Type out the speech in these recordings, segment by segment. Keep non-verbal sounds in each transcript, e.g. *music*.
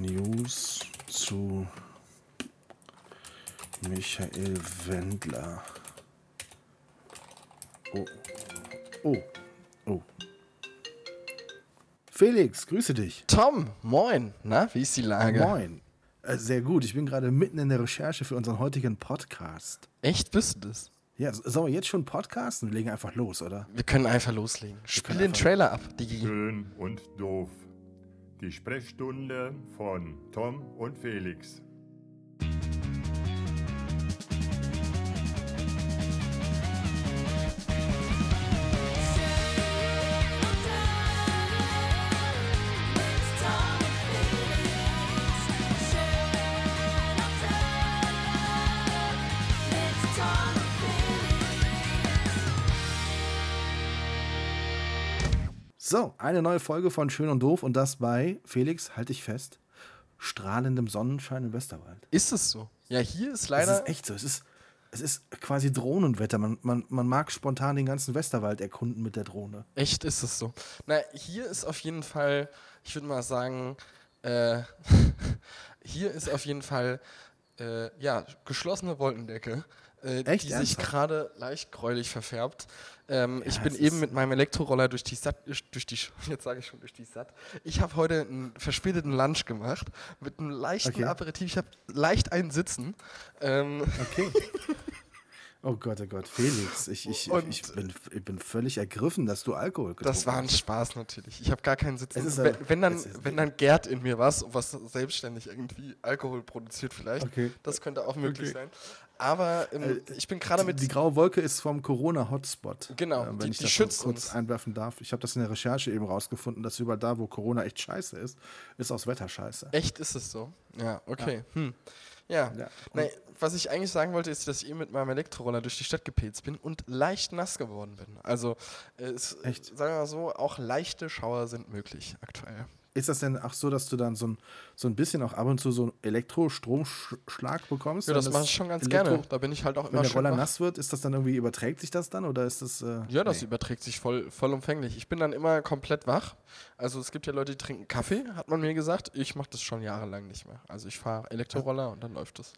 News zu Michael Wendler. Oh. Oh. Oh. Felix, grüße dich. Tom, moin. Na, wie ist die Lage? Moin. Äh, sehr gut. Ich bin gerade mitten in der Recherche für unseren heutigen Podcast. Echt, bist du das? Ja, sollen wir jetzt schon podcasten? Wir legen einfach los, oder? Wir können einfach loslegen. Spiel den Trailer ab, Digi. Schön und doof. Die Sprechstunde von Tom und Felix. So, eine neue Folge von Schön und Doof und das bei, Felix, halte ich fest, strahlendem Sonnenschein im Westerwald. Ist es so? Ja, hier ist Es leider. ist echt so. Es ist, es ist quasi Drohnenwetter. Man, man, man mag spontan den ganzen Westerwald erkunden mit der Drohne. Echt ist es so. Na, hier ist auf jeden Fall, ich würde mal sagen, äh, *laughs* hier ist auf jeden Fall, äh, ja, geschlossene Wolkendecke, äh, die sich Ernsthaft? gerade leicht gräulich verfärbt. Ähm, ich Ja, bin es eben mit meinem Elektroroller durch die Stadt, durch die, *laughs* jetzt sage ich schon durch die Stadt. Ich habe heute einen verspäteten Lunch gemacht mit einem leichten Okay. Aperitif. Ich habe leicht einen Sitzen. Ähm, Okay. *laughs* Oh Gott, oh Gott, Felix, ich, ich, Und- ich, bin, ich bin völlig ergriffen, dass du Alkohol getrunken Das war ein hast. Spaß natürlich. Ich habe gar keinen ist wenn, wenn, dann, wenn dann Gerd in mir was, was selbstständig irgendwie Alkohol produziert vielleicht. Okay. Das könnte auch möglich Okay. sein. Aber ähm, ich bin gerade mit... Die graue Wolke ist vom Corona-Hotspot. Genau, äh, wenn die- ich die das schützt kurz uns. einwerfen darf. Ich habe das in der Recherche eben rausgefunden, dass überall da, wo Corona echt scheiße ist, ist auch das Wetter scheiße. Echt ist es so? Ja, okay. Hm. Ja. Ja. Nee, was ich eigentlich sagen wollte, ist, dass ich eben mit meinem Elektroroller durch die Stadt gepetzt bin und leicht nass geworden bin. Also, äh, es, sagen wir mal so, auch leichte Schauer sind möglich aktuell. Ist das denn auch so, dass du dann so ein, so ein bisschen auch ab und zu so einen Elektrostromschlag bekommst? Ja, wenn das mache ich schon ganz Elektro- gerne. Da bin ich halt auch Wenn immer der schön Roller nass wird, ist das dann irgendwie, überträgt sich das dann oder ist das. Äh, Ja, das nee. überträgt sich voll, vollumfänglich. Ich bin dann immer komplett wach. Also es gibt ja Leute, die trinken Kaffee, hat man mir gesagt. Ich mache das schon jahrelang nicht mehr. Also ich fahre Elektroroller und dann läuft das.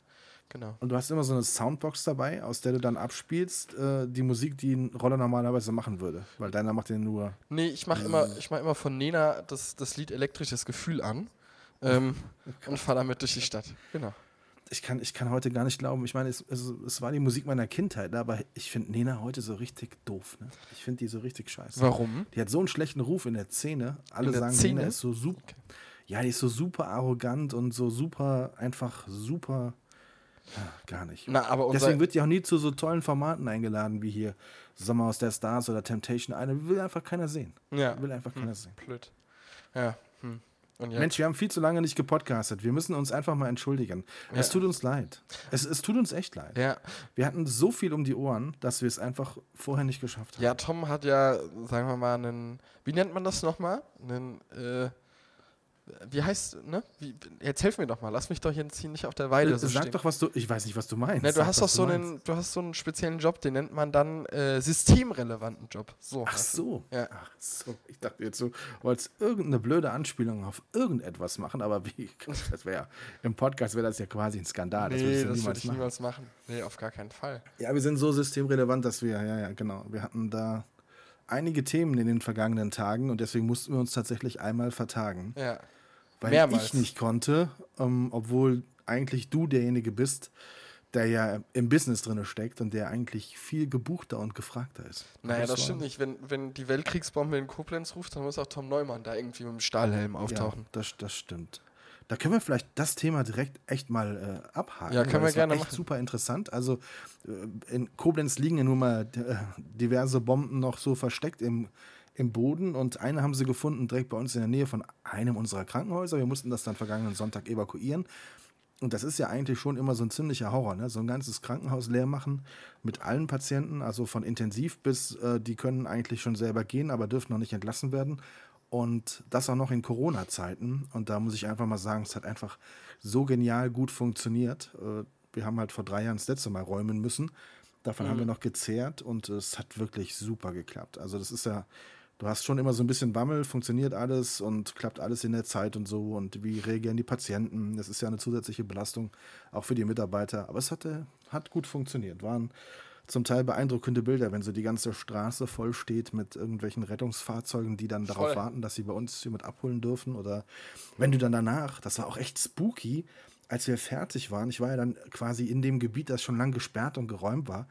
Genau. Und du hast immer so eine Soundbox dabei, aus der du dann abspielst, äh, die Musik, die ein Roller normalerweise machen würde. Weil deiner macht den nur. Nee, ich mache immer, ich mach immer von Nena das, das Lied Elektrisches Gefühl an ähm, *laughs* und fahre damit durch die Stadt. Genau. Ich kann, ich kann heute gar nicht glauben. Ich meine, es, es, es war die Musik meiner Kindheit, aber ich finde Nena heute so richtig doof. Ne? Ich finde die so richtig scheiße. Warum? Die hat so einen schlechten Ruf in der Szene. Alle der sagen, Szene? Nena ist so super. Ja, die ist so super arrogant und so super, einfach super. Ja, gar nicht. Na, aber Deswegen wird die auch nie zu so tollen Formaten eingeladen wie hier Sommer aus der Stars oder Temptation Island. Will einfach keiner sehen. ja, Will einfach keiner sehen. blöd. Ja. Hm. Mensch, wir haben viel zu lange nicht gepodcastet. Wir müssen uns einfach mal entschuldigen. Es Ja. tut uns leid. Es, es tut uns echt leid. Ja, Wir hatten so viel um die Ohren, dass wir es einfach vorher nicht geschafft haben. ja, Tom hat ja, sagen wir mal, einen, wie nennt man das nochmal? Einen, äh, wie heißt, ne? Wie, jetzt helf mir doch mal, lass mich doch jetzt hier nicht auf der Weide so Äh, Sag stehen. doch, was du. Ich weiß nicht, was du meinst. Ne, du Sag, hast doch so meinst. einen, du hast so einen speziellen Job, den nennt man dann äh, systemrelevanten Job. So. Ach so. Ja. Ach so. Ich dachte jetzt, du wolltest irgendeine blöde Anspielung auf irgendetwas machen, aber wie? *laughs* Das wäre im Podcast wäre das ja quasi ein Skandal. Nee, das würde niemals ich machen. niemals machen. Nee, auf gar keinen Fall. Ja, wir sind so systemrelevant, dass wir, ja, ja, genau. Wir hatten da einige Themen in den vergangenen Tagen und deswegen mussten wir uns tatsächlich einmal vertagen. Ja. Weil Mehrmals. ich nicht konnte, ähm, obwohl eigentlich du derjenige bist, der ja im Business drin steckt und der eigentlich viel gebuchter und gefragter ist. Naja, das stimmt nicht. Wenn, wenn die Weltkriegsbombe in Koblenz ruft, dann muss auch Tom Neumann da irgendwie mit dem Stahlhelm auftauchen. Ja, das, das stimmt. Da können wir vielleicht das Thema direkt echt mal äh, abhaken. Ja, können wir gerne echt machen. super interessant. Also äh, in Koblenz liegen ja nun mal äh, diverse Bomben noch so versteckt im, im Boden und eine haben sie gefunden direkt bei uns in der Nähe von einem unserer Krankenhäuser. Wir mussten das dann vergangenen Sonntag evakuieren. Und das ist ja eigentlich schon immer so ein ziemlicher Horror, ne? so ein ganzes Krankenhaus leer machen mit allen Patienten, also von intensiv bis, äh, die können eigentlich schon selber gehen, aber dürfen noch nicht entlassen werden. Und das auch noch in Corona-Zeiten. Und da muss ich einfach mal sagen, es hat einfach so genial gut funktioniert. Äh, Wir haben halt vor drei Jahren das letzte Mal räumen müssen. Davon haben wir noch gezehrt und es hat wirklich super geklappt. Also das ist ja du hast schon immer so ein bisschen Bammel, funktioniert alles und klappt alles in der Zeit und so und wie reagieren die Patienten. Das ist ja eine zusätzliche Belastung, auch für die Mitarbeiter. Aber es hatte, hat gut funktioniert. Waren zum Teil beeindruckende Bilder, wenn so die ganze Straße voll steht mit irgendwelchen Rettungsfahrzeugen, die dann darauf Voll. warten, dass sie bei uns jemand abholen dürfen. Oder wenn du dann danach, das war auch echt spooky, als wir fertig waren, ich war ja dann quasi in dem Gebiet, das schon lang gesperrt und geräumt war.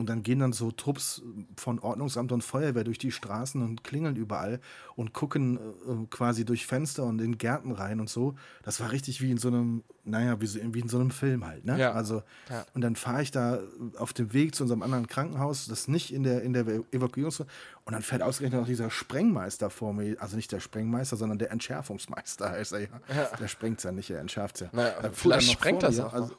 Und dann gehen dann so Trupps von Ordnungsamt und Feuerwehr durch die Straßen und klingeln überall und gucken äh, quasi durch Fenster und in Gärten rein und so. Das war richtig wie in so einem, naja, wie, so, wie in so einem Film halt, ne? Ja. Also, Ja. und dann fahre ich da auf dem Weg zu unserem anderen Krankenhaus, das nicht in der, in der Evakuierungs... Und dann fährt ausgerechnet noch dieser Sprengmeister vor mir, also nicht der Sprengmeister, sondern der Entschärfungsmeister *laughs* heißt er ja. Der sprengt ja nicht, er entschärft ja. Naja, fuhr vielleicht er sprengt das auch also.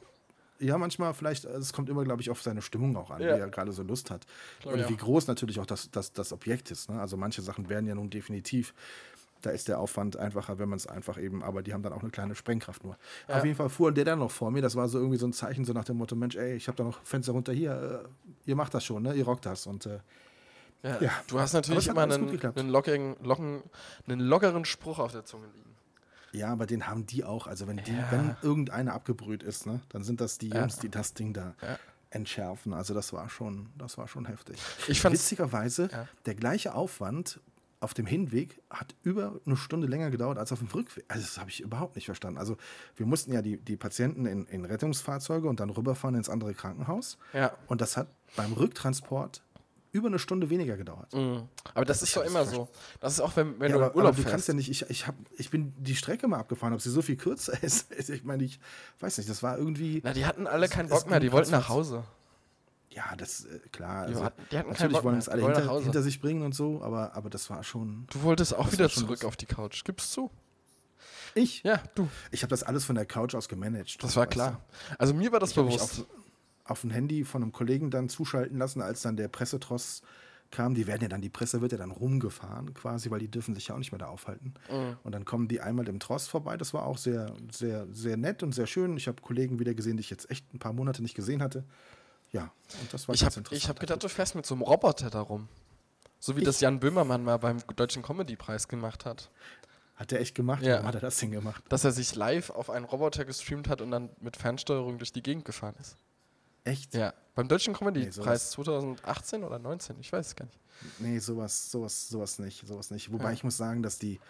Ja, manchmal vielleicht, es kommt immer, glaube ich, auf seine Stimmung auch an, Ja. wie er gerade so Lust hat. Glaub Und ich wie groß natürlich auch das, das, das Objekt ist. Ne? Also manche Sachen werden ja nun definitiv, da ist der Aufwand einfacher, wenn man es einfach eben, aber die haben dann auch eine kleine Sprengkraft nur. Ja. Auf jeden Fall fuhr der dann noch vor mir, das war so irgendwie so ein Zeichen, so nach dem Motto, Mensch, ey, ich habe da noch Fenster runter hier, äh, ihr macht das schon, ne? ihr rockt das. Und äh, Ja. Ja. Du hast natürlich immer einen, einen, lockeren, locken, einen lockeren Spruch auf der Zunge liegen. Ja, aber den haben die auch. Also wenn die, Ja. wenn irgendeiner abgebrüht ist, ne, dann sind das die Ja. Jungs, die das Ding da Ja. entschärfen. Also das war schon, das war schon heftig. Ich fand's- Witzigerweise, der gleiche Aufwand auf dem Hinweg hat über eine Stunde länger gedauert als auf dem Rückweg. Also das habe ich überhaupt nicht verstanden. Also wir mussten ja die, die Patienten in, in Rettungsfahrzeuge und dann rüberfahren ins andere Krankenhaus. Ja. Und das hat beim Rücktransport über eine Stunde weniger gedauert. Mhm. Aber das, ist ich doch immer so. Das ist auch, wenn, wenn Ja, du aber, Urlaub aber du fährst. kannst ja nicht, ich, ich, hab, ich bin die Strecke mal abgefahren, ob sie so viel kürzer *laughs* ist. Ich meine, ich weiß nicht, das war irgendwie. Na, die hatten alle keinen Bock mehr, die wollten nach Hause. Ja, das, äh, klar. Die Also, hatten- die hatten keinen natürlich Bock wollen mehr, es alle hinter, hinter sich bringen und so, aber, aber das war schon. Du wolltest auch Das wieder zurück lustig. auf die Couch. Gibst zu? Ich? Ja, du. Ich habe das alles von der Couch aus gemanagt. Das war klar. Also mir war das Ich bewusst. Auf, ein Handy von einem Kollegen dann zuschalten lassen, als dann der Pressetross kam. Die werden ja dann, die Presse wird ja dann rumgefahren quasi, weil die dürfen sich ja auch nicht mehr da aufhalten. Mhm. Und dann kommen die einmal im Tross vorbei. Das war auch sehr, sehr, sehr nett und sehr schön. Ich habe Kollegen wieder gesehen, die ich jetzt echt ein paar Monate nicht gesehen hatte. Ja, und das war Ich ganz habe interessant. ich hab gedacht, du fährst mit so einem Roboter darum. So wie das Jan Böhmermann mal beim Deutschen Comedy-Preis gemacht hat. Hat der echt gemacht? Ja. Warum hat er das denn gemacht? Dass er sich live auf einen Roboter gestreamt hat und dann mit Fernsteuerung durch die Gegend gefahren ist. Echt? Ja. Beim Deutschen Nee, Comedy-Preis sowas- 2018 oder 19, ich weiß es gar nicht. Nee, sowas, sowas, sowas nicht, sowas nicht. Wobei Ja. ich muss sagen, dass die,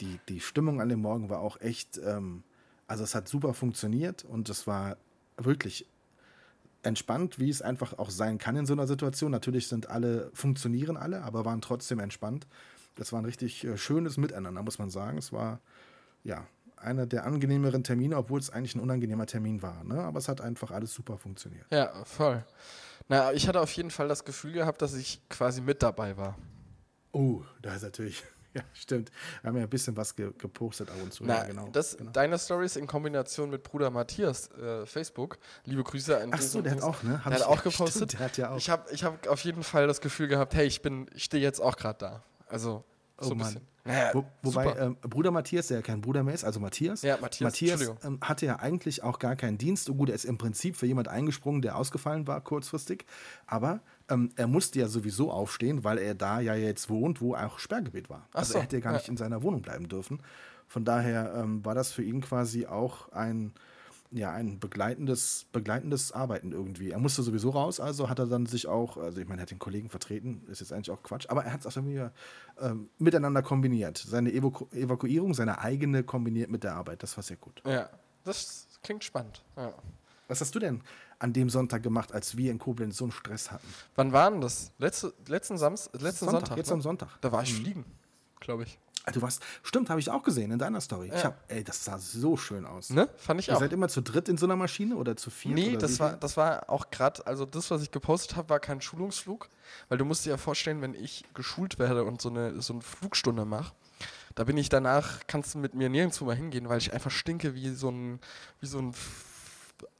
die, die Stimmung an dem Morgen war auch echt, ähm, also es hat super funktioniert und es war wirklich entspannt, wie es einfach auch sein kann in so einer Situation. Natürlich sind alle, funktionieren alle, aber waren trotzdem entspannt. Das war ein richtig äh, schönes Miteinander, muss man sagen. Es war, ja, einer der angenehmeren Termine, obwohl es eigentlich ein unangenehmer Termin war. Ne? Aber es hat einfach alles super funktioniert. Ja, voll. Na, ich hatte auf jeden Fall das Gefühl gehabt, dass ich quasi mit dabei war. Oh, da ist natürlich, *laughs* ja, stimmt. Wir haben ja ein bisschen was ge gepostet ab und zu. Na, ja, genau. das, genau. deine Stories in Kombination mit Bruder Matthias äh, Facebook. Liebe Grüße an Ach so, der hat auch, ne? Der hat auch *laughs* stimmt, gepostet. der hat ja auch. Ich habe ich hab auf jeden Fall das Gefühl gehabt, hey, ich bin, ich stehe jetzt auch gerade da. Also Oh so ein Mann. Naja, Wo, wobei ähm, Bruder Matthias, der ja kein Bruder mehr ist, also Matthias, Ja, Matthias, Matthias ähm, hatte ja eigentlich auch gar keinen Dienst. So gut, er ist im Prinzip für jemand eingesprungen, der ausgefallen war kurzfristig. Aber ähm, er musste ja sowieso aufstehen, weil er da ja jetzt wohnt, wo auch Sperrgebiet war. Ach also so, er hätte ja gar ja. nicht in seiner Wohnung bleiben dürfen. Von daher ähm, war das für ihn quasi auch ein, ja, ein begleitendes, begleitendes Arbeiten irgendwie. Er musste sowieso raus, also hat er dann sich auch, also ich meine, er hat den Kollegen vertreten, ist jetzt eigentlich auch Quatsch, aber er hat es auch irgendwie ähm, miteinander kombiniert. Seine Evaku Evakuierung, seine eigene kombiniert mit der Arbeit. Das war sehr gut. ja, das klingt spannend. Ja. Was hast du denn an dem Sonntag gemacht, als wir in Koblenz so einen Stress hatten? Wann war denn das? Letzte, letzten Samstag, letzten Sonntag. jetzt ne? am Sonntag. Da war ich fliegen, glaube ich. Du warst, stimmt, habe ich auch gesehen in deiner Story. Ich Ja. hab, ey, das sah so schön aus. Ne? Fand ich Ihr auch. seid immer zu dritt in so einer Maschine oder zu viert? Nee, das wie war, das war auch gerade, also das, was ich gepostet habe, war kein Schulungsflug, weil du musst dir ja vorstellen, wenn ich geschult werde und so eine, so eine Flugstunde mache, da bin ich danach, kannst du mit mir nirgendwo mal hingehen, weil ich einfach stinke wie so ein, wie so ein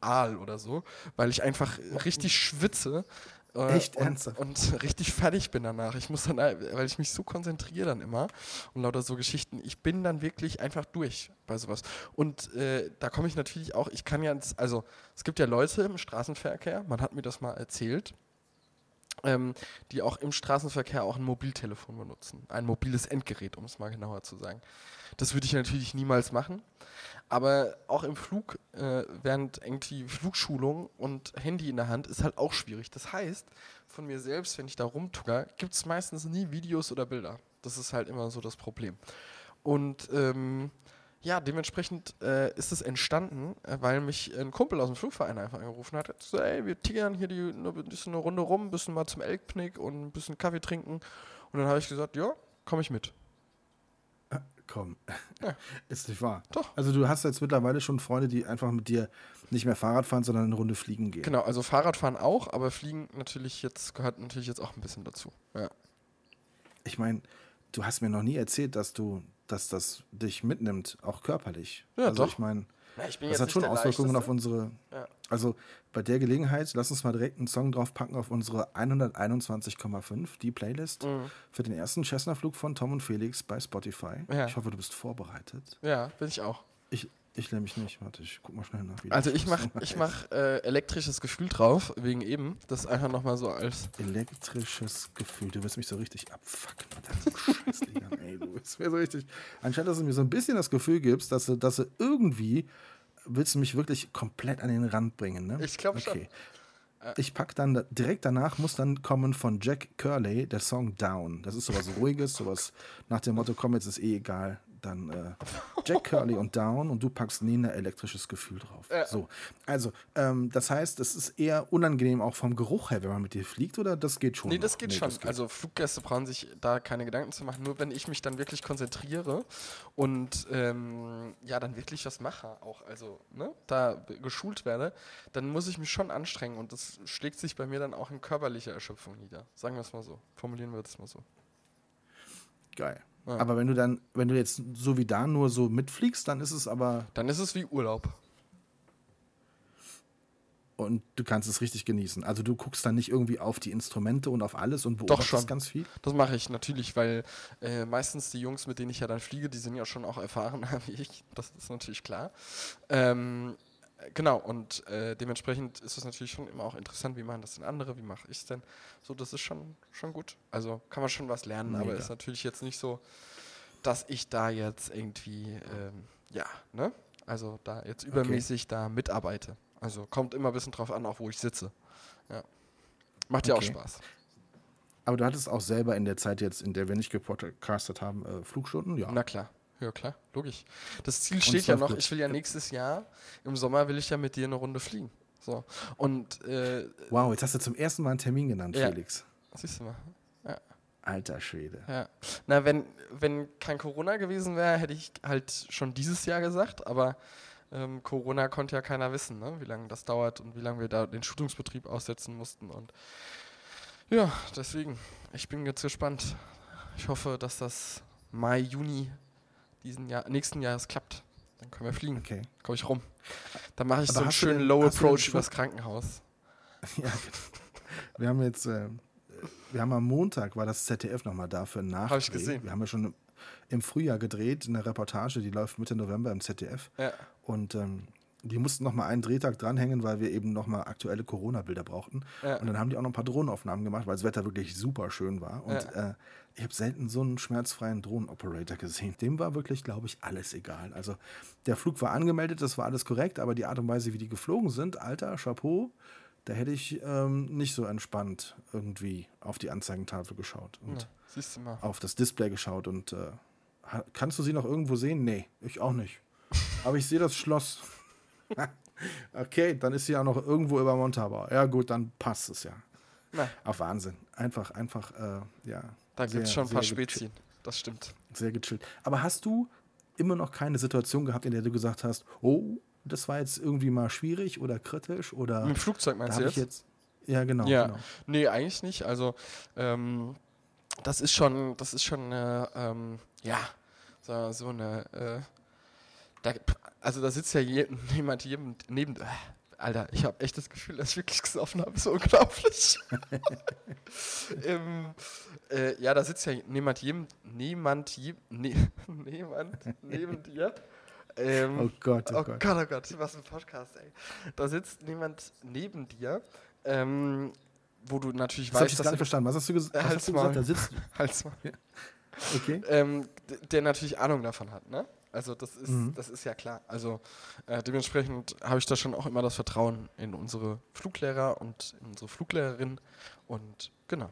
Aal oder so, weil ich einfach richtig schwitze. Äh, Echt und, ernsthaft? und *laughs* richtig fertig bin danach. Ich muss dann, weil ich mich so konzentriere dann immer und lauter so Geschichten, ich bin dann wirklich einfach durch bei sowas. Und äh, da komme ich natürlich auch, ich kann ja, also es gibt ja Leute im Straßenverkehr, man hat mir das mal erzählt, ähm, die auch im Straßenverkehr auch ein Mobiltelefon benutzen. Ein mobiles Endgerät, um es mal genauer zu sagen. Das würde ich natürlich niemals machen. Aber auch im Flug, äh, während irgendwie Flugschulung und Handy in der Hand, ist halt auch schwierig. Das heißt, von mir selbst, wenn ich da rumtucker, gibt es meistens nie Videos oder Bilder. Das ist halt immer so das Problem. Und ähm, ja, dementsprechend äh, ist es entstanden, äh, weil mich ein Kumpel aus dem Flugverein einfach angerufen hat. So, ey, wir tigern hier die, eine, eine Runde rum, ein bisschen mal zum Elkpick und ein bisschen Kaffee trinken. Und dann habe ich gesagt, ja, komme ich mit. Komm, ja. *laughs* ist nicht wahr. Doch. Also du hast jetzt mittlerweile schon Freunde, die einfach mit dir nicht mehr Fahrrad fahren, sondern eine Runde fliegen gehen. Genau, also Fahrradfahren auch, aber Fliegen natürlich jetzt gehört natürlich jetzt auch ein bisschen dazu. Ja. Ich meine, du hast mir noch nie erzählt, dass du, dass das dich mitnimmt, auch körperlich. Ja, also doch. ich meine, das hat schon Auswirkungen auf unsere. Ja. Also bei der Gelegenheit, lass uns mal direkt einen Song draufpacken auf unsere 121,5, die Playlist Mhm. für den ersten Cessna-Flug von Tom und Felix bei Spotify. Ja. Ich hoffe, du bist vorbereitet. Ja, bin ich auch. Ich, ich nämlich nicht. Warte, ich guck mal schnell nach. Also ich mach, ist. ich mach äh, elektrisches Gefühl drauf, wegen eben. Das einfach nochmal so als. Elektrisches Gefühl. Du wirst mich so richtig abfucken mit deinem Scheißliga. *laughs* Ey, du bist mir so richtig. Anstatt dass du mir so ein bisschen das Gefühl gibst, dass du, dass du irgendwie willst du mich wirklich komplett an den Rand bringen, ne? Ich glaub schon. Ich pack dann da- direkt danach muss dann kommen von Jack Curley der Song Down. Das ist sowas ruhiges, sowas nach dem Motto, komm, jetzt ist eh egal. Dann äh, Jack Curley und Down und du packst Nina elektrisches Gefühl drauf. Ja. So, also ähm, das heißt, es ist eher unangenehm auch vom Geruch her, wenn man mit dir fliegt, oder das geht schon? Nee, das noch? geht schon. Also Fluggäste brauchen sich da keine Gedanken zu machen. Nur wenn ich mich dann wirklich konzentriere und ähm, ja, dann wirklich was mache, auch also ne, da geschult werde, dann muss ich mich schon anstrengen und das schlägt sich bei mir dann auch in körperlicher Erschöpfung nieder. Sagen wir es mal so. Formulieren wir das mal so. Geil. Ja. Aber wenn du dann, wenn du jetzt so wie da nur so mitfliegst, dann ist es aber Dann ist es wie Urlaub. und du kannst es richtig genießen. Also du guckst dann nicht irgendwie auf die Instrumente und auf alles und beobachtest ganz viel. Das mache ich natürlich, weil äh, meistens die Jungs, mit denen ich ja dann fliege, die sind ja schon auch erfahrener *laughs* wie ich. Das ist natürlich klar. Ähm, äh, genau, und äh, dementsprechend ist es natürlich schon immer auch interessant, wie machen das denn andere, wie mache ich es denn. So, das ist schon, schon gut. Also kann man schon was lernen, aber Mega. ist natürlich jetzt nicht so, dass ich da jetzt irgendwie, ähm, ja, ne? Also da jetzt übermäßig da mitarbeite. Also kommt immer ein bisschen drauf an, auch wo ich sitze. Ja. Macht ja auch Okay. Spaß. Aber du hattest auch selber in der Zeit jetzt, in der wir nicht gepodcastet haben, äh, Flugstunden? Ja. Na klar. Ja, klar, logisch. Das Ziel Und steht ja noch, gut. ich will ja nächstes Jahr, im Sommer will ich ja mit dir eine Runde fliegen. So. Und, äh, Wow, jetzt hast du zum ersten Mal einen Termin genannt, Ja. Felix. siehst du mal. Alter Schwede. Ja. Na, wenn, wenn kein Corona gewesen wäre, hätte ich halt schon dieses Jahr gesagt, aber ähm, Corona konnte ja keiner wissen, ne? wie lange das dauert und wie lange wir da den Schulungsbetrieb aussetzen mussten. Und ja, deswegen, ich bin jetzt gespannt. Ich hoffe, dass das Mai, Juni diesen Jahr, nächsten Jahres klappt. Dann können wir fliegen. Okay. Komme ich rum. Dann mache ich Aber so einen schönen denn- Low Approach übers Krankenhaus. *laughs* Ja, wir haben jetzt, äh, wir haben am Montag, war das ZDF nochmal da für einen Nachdreh. Hab ich gesehen. Wir haben ja schon im- Frühjahr gedreht, eine Reportage, die läuft Mitte November im ZDF. Ja. Und ähm, die mussten nochmal einen Drehtag dranhängen, weil wir eben nochmal aktuelle Corona-Bilder brauchten. Ja. Und dann haben die auch noch ein paar Drohnenaufnahmen gemacht, weil das Wetter wirklich super schön war. Und äh, ich habe selten so einen schmerzfreien Drohnenoperator gesehen. Dem war wirklich, glaube ich, alles egal. Also der Flug war angemeldet, das war alles korrekt, aber die Art und Weise, wie die geflogen sind, alter Chapeau, da hätte ich ähm, nicht so entspannt irgendwie auf die Anzeigentafel geschaut und Ja, siehst du mal. auf das Display geschaut. Und äh, kannst du sie noch irgendwo sehen? Nee, ich auch nicht. *laughs* Aber ich sehe das Schloss. *laughs* okay, dann ist sie ja noch irgendwo über Montabaur. Ja, gut, dann passt es ja. Na, Auf Wahnsinn. Einfach, einfach, äh, ja. Da gibt es schon ein paar. Spezien. Das stimmt. Sehr gechillt. Aber hast du immer noch keine Situation gehabt, in der du gesagt hast, oh, das war jetzt irgendwie mal schwierig oder kritisch oder Mit dem Flugzeug meinst du jetzt? jetzt. Ja, genau. Ja. genau. Nee, eigentlich nicht. Also, ähm, das ist schon, das ist schon eine, ähm, ja, so, so eine, äh, da, also da sitzt ja je, *laughs* jemand jedem, neben, äh, Alter, ich habe echt das Gefühl, dass ich wirklich gesoffen habe, ist unglaublich. *laughs* ähm, äh, ja, da sitzt ja niemand jedem, niemand, je, ne, *laughs* niemand neben dir. Ähm, Oh Gott, oh, Oh Gott. Gott, oh Gott, was ein Podcast, ey. Da sitzt niemand neben dir, ähm, wo du natürlich Das weißt, ich jetzt gar nicht dass verstanden. Was hast du, ges was hast du gesagt? Da sitzt *laughs* Halt's mal. Okay. ähm, der natürlich Ahnung davon hat, ne? Also das ist, Mhm. das ist ja klar. Also äh, dementsprechend habe ich da schon auch immer das Vertrauen in unsere Fluglehrer und in unsere Fluglehrerin und genau.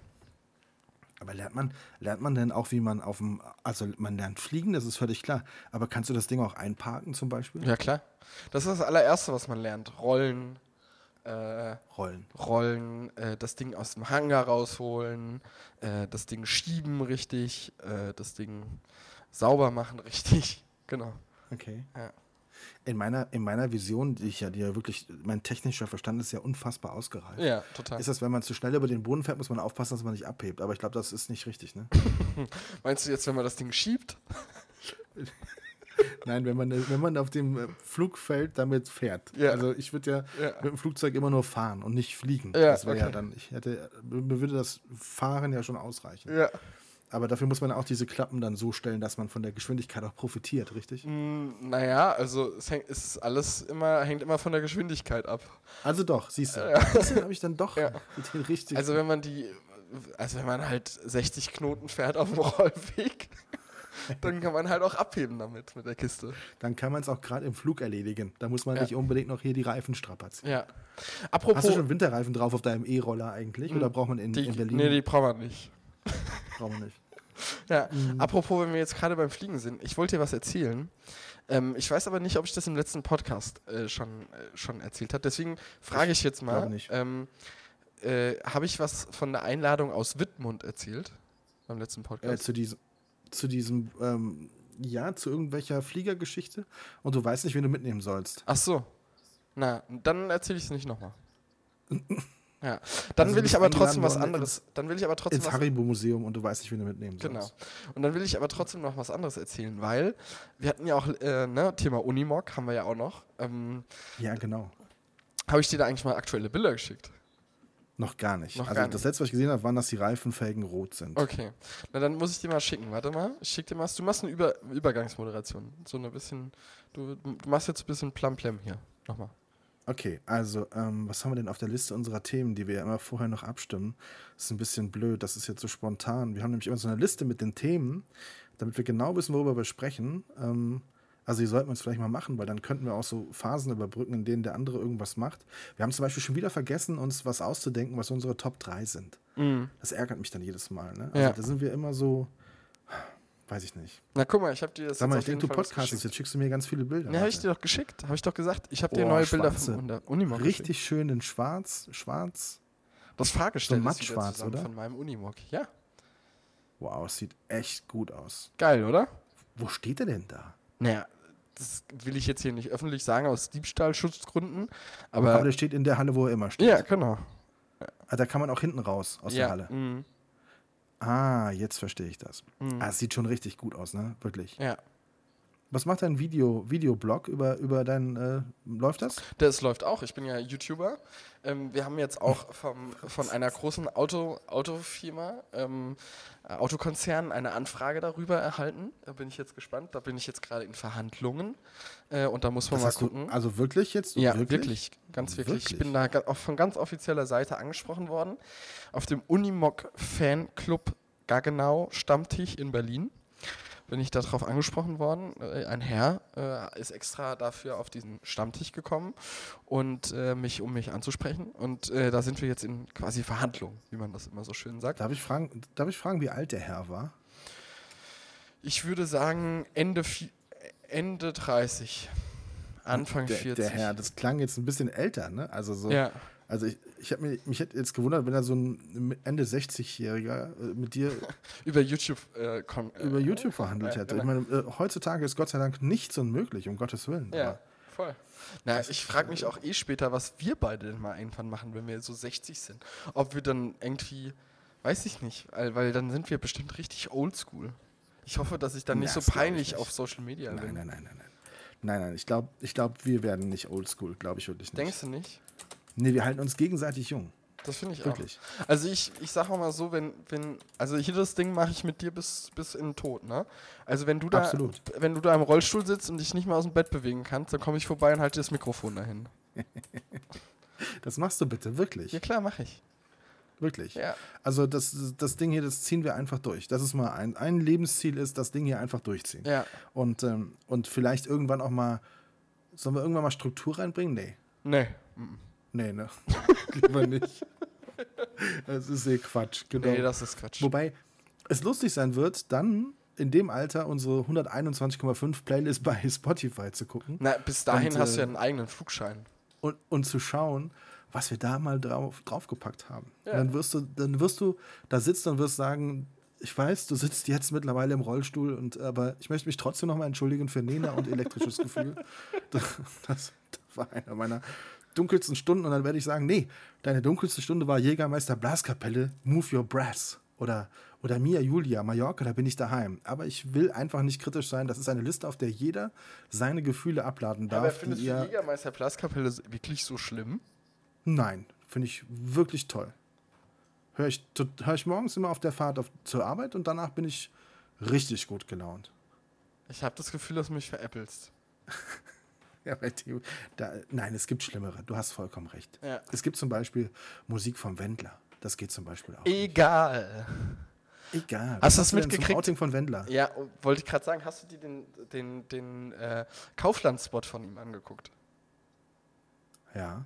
Aber lernt man, lernt man denn auch, wie man auf dem, also man lernt fliegen, das ist völlig klar. Aber kannst du das Ding auch einparken zum Beispiel? Ja klar. Das ist das allererste, was man lernt. Rollen, äh, Rollen. Rollen, äh, das Ding aus dem Hangar rausholen, äh, das Ding schieben richtig, äh, das Ding sauber machen *laughs* richtig. Genau. Okay. Ja. In meiner, in meiner Vision, die ich ja, die ja wirklich, mein technischer Verstand ist ja unfassbar ausgereift. Ja, total. Ist das, wenn man zu schnell über den Boden fährt, muss man aufpassen, dass man nicht abhebt. Aber ich glaube, das ist nicht richtig, ne? *laughs* Meinst du jetzt, wenn man das Ding schiebt? *laughs* Nein, wenn man, wenn man auf dem äh, Flugfeld damit fährt. Ja. Also ich würde ja, Ja. mit dem Flugzeug immer nur fahren und nicht fliegen. Ja, das wäre ja okay. dann, ich hätte, mir würde das Fahren ja schon ausreichen. Ja. Aber dafür muss man auch diese Klappen dann so stellen, dass man von der Geschwindigkeit auch profitiert, richtig? Mm, naja, also es, hängt, es alles immer, hängt immer von der Geschwindigkeit ab. Also doch, siehst du. Ja. habe ich dann doch *laughs* Ja. den richtigen. Also wenn man die, also wenn man halt 60 Knoten fährt auf dem *laughs* Rollweg, dann kann man halt auch abheben damit, mit der Kiste. dann kann man es auch gerade im Flug erledigen. Da muss man Ja. nicht unbedingt noch hier die Reifen strapazieren. Ja. Hast Apropos, du schon Winterreifen drauf auf deinem E-Roller eigentlich? Oder braucht man in, die, in Berlin? nee, die braucht man nicht. Braucht man nicht. Ja, apropos, wenn wir jetzt gerade beim Fliegen sind, ich wollte dir was erzählen. Ähm, ich weiß aber nicht, ob ich das im letzten Podcast äh, schon, äh, schon erzählt habe. Deswegen frage ich jetzt mal, ähm, äh, habe ich was von der Einladung aus Wittmund erzählt? Beim letzten Äh, Podcast? zu diesem, zu diesem, ähm, ja, zu irgendwelcher Fliegergeschichte und du weißt nicht, wen du mitnehmen sollst. Ach so. Na, dann erzähle ich es nicht nochmal. *laughs* Ja, dann Also will ich aber trotzdem was anderes. Dann will ich aber trotzdem Ins was Haribo-Museum und du weißt nicht, wen du mitnehmen Genau. sollst. Und dann will ich aber trotzdem noch was anderes erzählen, weil wir hatten ja auch, äh, ne, Thema Unimog haben wir ja auch noch. Ähm, Ja, genau. Habe ich dir da eigentlich mal aktuelle Bilder geschickt? Noch gar nicht. Noch also gar das letzte, was ich gesehen habe, waren, dass die Reifenfelgen rot sind. Okay. Na, dann muss ich dir mal schicken. Warte mal. Ich schick dir mal. Du machst eine Über Übergangsmoderation. So ein bisschen. Du, du machst jetzt ein bisschen Plam-Plam hier. Nochmal. Okay, also, ähm, was haben wir denn auf der Liste unserer Themen, die wir ja immer vorher noch abstimmen? Das ist ein bisschen blöd, das ist jetzt so spontan. Wir haben nämlich immer so eine Liste mit den Themen, damit wir genau wissen, worüber wir sprechen. Ähm, also, die sollten wir uns vielleicht mal machen, weil dann könnten wir auch so Phasen überbrücken, in denen der andere irgendwas macht. Wir haben zum Beispiel schon wieder vergessen, uns was auszudenken, was unsere Top 3 sind. Das ärgert mich dann jedes Mal. Ne? Also, Ja. da sind wir immer so, weiß ich nicht. Na, guck mal, ich habe dir das Sag mal, ich denke, du podcastest, geschickt. jetzt schickst du mir ganz viele Bilder. Ja, habe ich dir doch geschickt. Habe ich doch gesagt. Ich habe dir Oh, neue Bilder schwarze. von der Unimog Richtig schön in schwarz, schwarz. Das Fahrgestell so mattschwarz, zusammen oder? von meinem Unimog. Ja. Wow, es sieht echt gut aus. Geil, oder? Wo steht er denn da? Naja, das will ich jetzt hier nicht öffentlich sagen aus Diebstahlschutzgründen. Aber, Aber der steht in der Halle, wo er immer steht. ja, genau. Ah, da kann man auch hinten raus aus ja. der Halle. mhm. Ah, jetzt verstehe ich das. Mhm. Ah, es sieht schon richtig gut aus, ne? Wirklich. Ja. Was macht dein Video, Videoblog über, über dein, äh, läuft das? Das läuft auch. Ich bin ja YouTuber. Ähm, wir haben jetzt auch vom, von einer großen Auto, Autofirma, ähm, äh, Autokonzern, eine Anfrage darüber erhalten. Da bin ich jetzt gespannt. Da bin ich jetzt gerade in Verhandlungen. Äh, und da muss man Das mal hast du, gucken. also wirklich jetzt? ja, wirklich? Ganz wirklich. Ich Wirklich? bin da auch von ganz offizieller Seite angesprochen worden. Auf dem Unimog Fanclub Gaggenau Stammtisch in Berlin bin ich darauf angesprochen worden. Äh, Ein Herr äh, ist extra dafür auf diesen Stammtisch gekommen und äh, mich, um mich anzusprechen. Und äh, da sind wir jetzt in quasi Verhandlungen, wie man das immer so schön sagt. Darf ich, fragen, darf ich fragen, wie alt der Herr war? Ich würde sagen Ende, Ende 30, Anfang der, 40. Der Herr, das klang jetzt ein bisschen älter, ne? Also so. ja. Also ich, ich habe mich, mich hätte jetzt gewundert, wenn er so ein Ende 60-Jähriger äh, mit dir *laughs* über YouTube äh, kom- äh, über YouTube verhandelt hätte. genau. Ich meine, äh, heutzutage ist Gott sei Dank nichts unmöglich, um Gottes Willen. Ja, Aber voll. Na, ich frage mich auch eh später, was wir beide denn mal irgendwann machen, wenn wir so 60 sind. Ob wir dann irgendwie, weiß ich nicht, weil, weil dann sind wir bestimmt richtig oldschool. Ich hoffe, dass ich dann nicht Das so peinlich nicht. auf Social Media Nein, bin. nein, nein, nein, nein. Nein, nein, ich glaube, ich glaub, wir werden nicht oldschool, glaube ich wirklich nicht. Denkst du nicht? Nee, wir halten uns gegenseitig jung. Das finde ich Wirklich. auch. Also ich, ich sage auch mal so, wenn, wenn, also hier das Ding mache ich mit dir bis, bis in den Tod, ne? Also wenn du da, Absolut. wenn du da im Rollstuhl sitzt und dich nicht mehr aus dem Bett bewegen kannst, dann komme ich vorbei und halte dir das Mikrofon dahin. *laughs* Das machst du bitte, wirklich. Ja klar, mache ich. Wirklich. Ja. Also das, das Ding hier, das ziehen wir einfach durch. Das ist mal ein, ein Lebensziel ist, das Ding hier einfach durchziehen. Ja. Und, ähm, und vielleicht irgendwann auch mal, sollen wir irgendwann mal Struktur reinbringen? Nee. Nee. Nee, ne? *laughs* Lieber nicht. Das ist eh Quatsch, genau. Nee, das ist Quatsch. Wobei es lustig sein wird, dann in dem Alter unsere 121,5 Playlist bei Spotify zu gucken Na, bis dahin Und, hast du äh, ja einen eigenen Flugschein. und, und zu schauen, was wir da mal drauf, draufgepackt haben. Ja. Dann wirst du, dann wirst du da sitzen und wirst sagen, ich weiß, du sitzt jetzt mittlerweile im Rollstuhl, und, aber ich möchte mich trotzdem nochmal entschuldigen für Nena und elektrisches Gefühl. *laughs* Das, das war einer meiner dunkelsten Stunden und dann werde ich sagen, nee, deine dunkelste Stunde war Jägermeister Blaskapelle, Move Your Brass oder, oder Mia Julia, Mallorca, da bin ich daheim. Aber ich will einfach nicht kritisch sein. Das ist eine Liste, auf der jeder seine Gefühle abladen darf. Aber findest du Jägermeister Blaskapelle wirklich so schlimm? Nein, finde ich wirklich toll. Höre ich, hör ich morgens immer auf der Fahrt auf, zur Arbeit und danach bin ich richtig gut gelaunt. Ich habe das Gefühl, dass du mich veräppelst. *laughs* *laughs* Ja, weil die, da, nein, es gibt Schlimmere. Du hast vollkommen recht. Ja. Es gibt zum Beispiel Musik vom Wendler. Das geht zum Beispiel auch. Egal. Egal. Hast du das mitgekriegt? Outing von Wendler. Ja, wollte ich gerade sagen, hast du dir den, den, den äh, Kaufland-Spot von ihm angeguckt? Ja.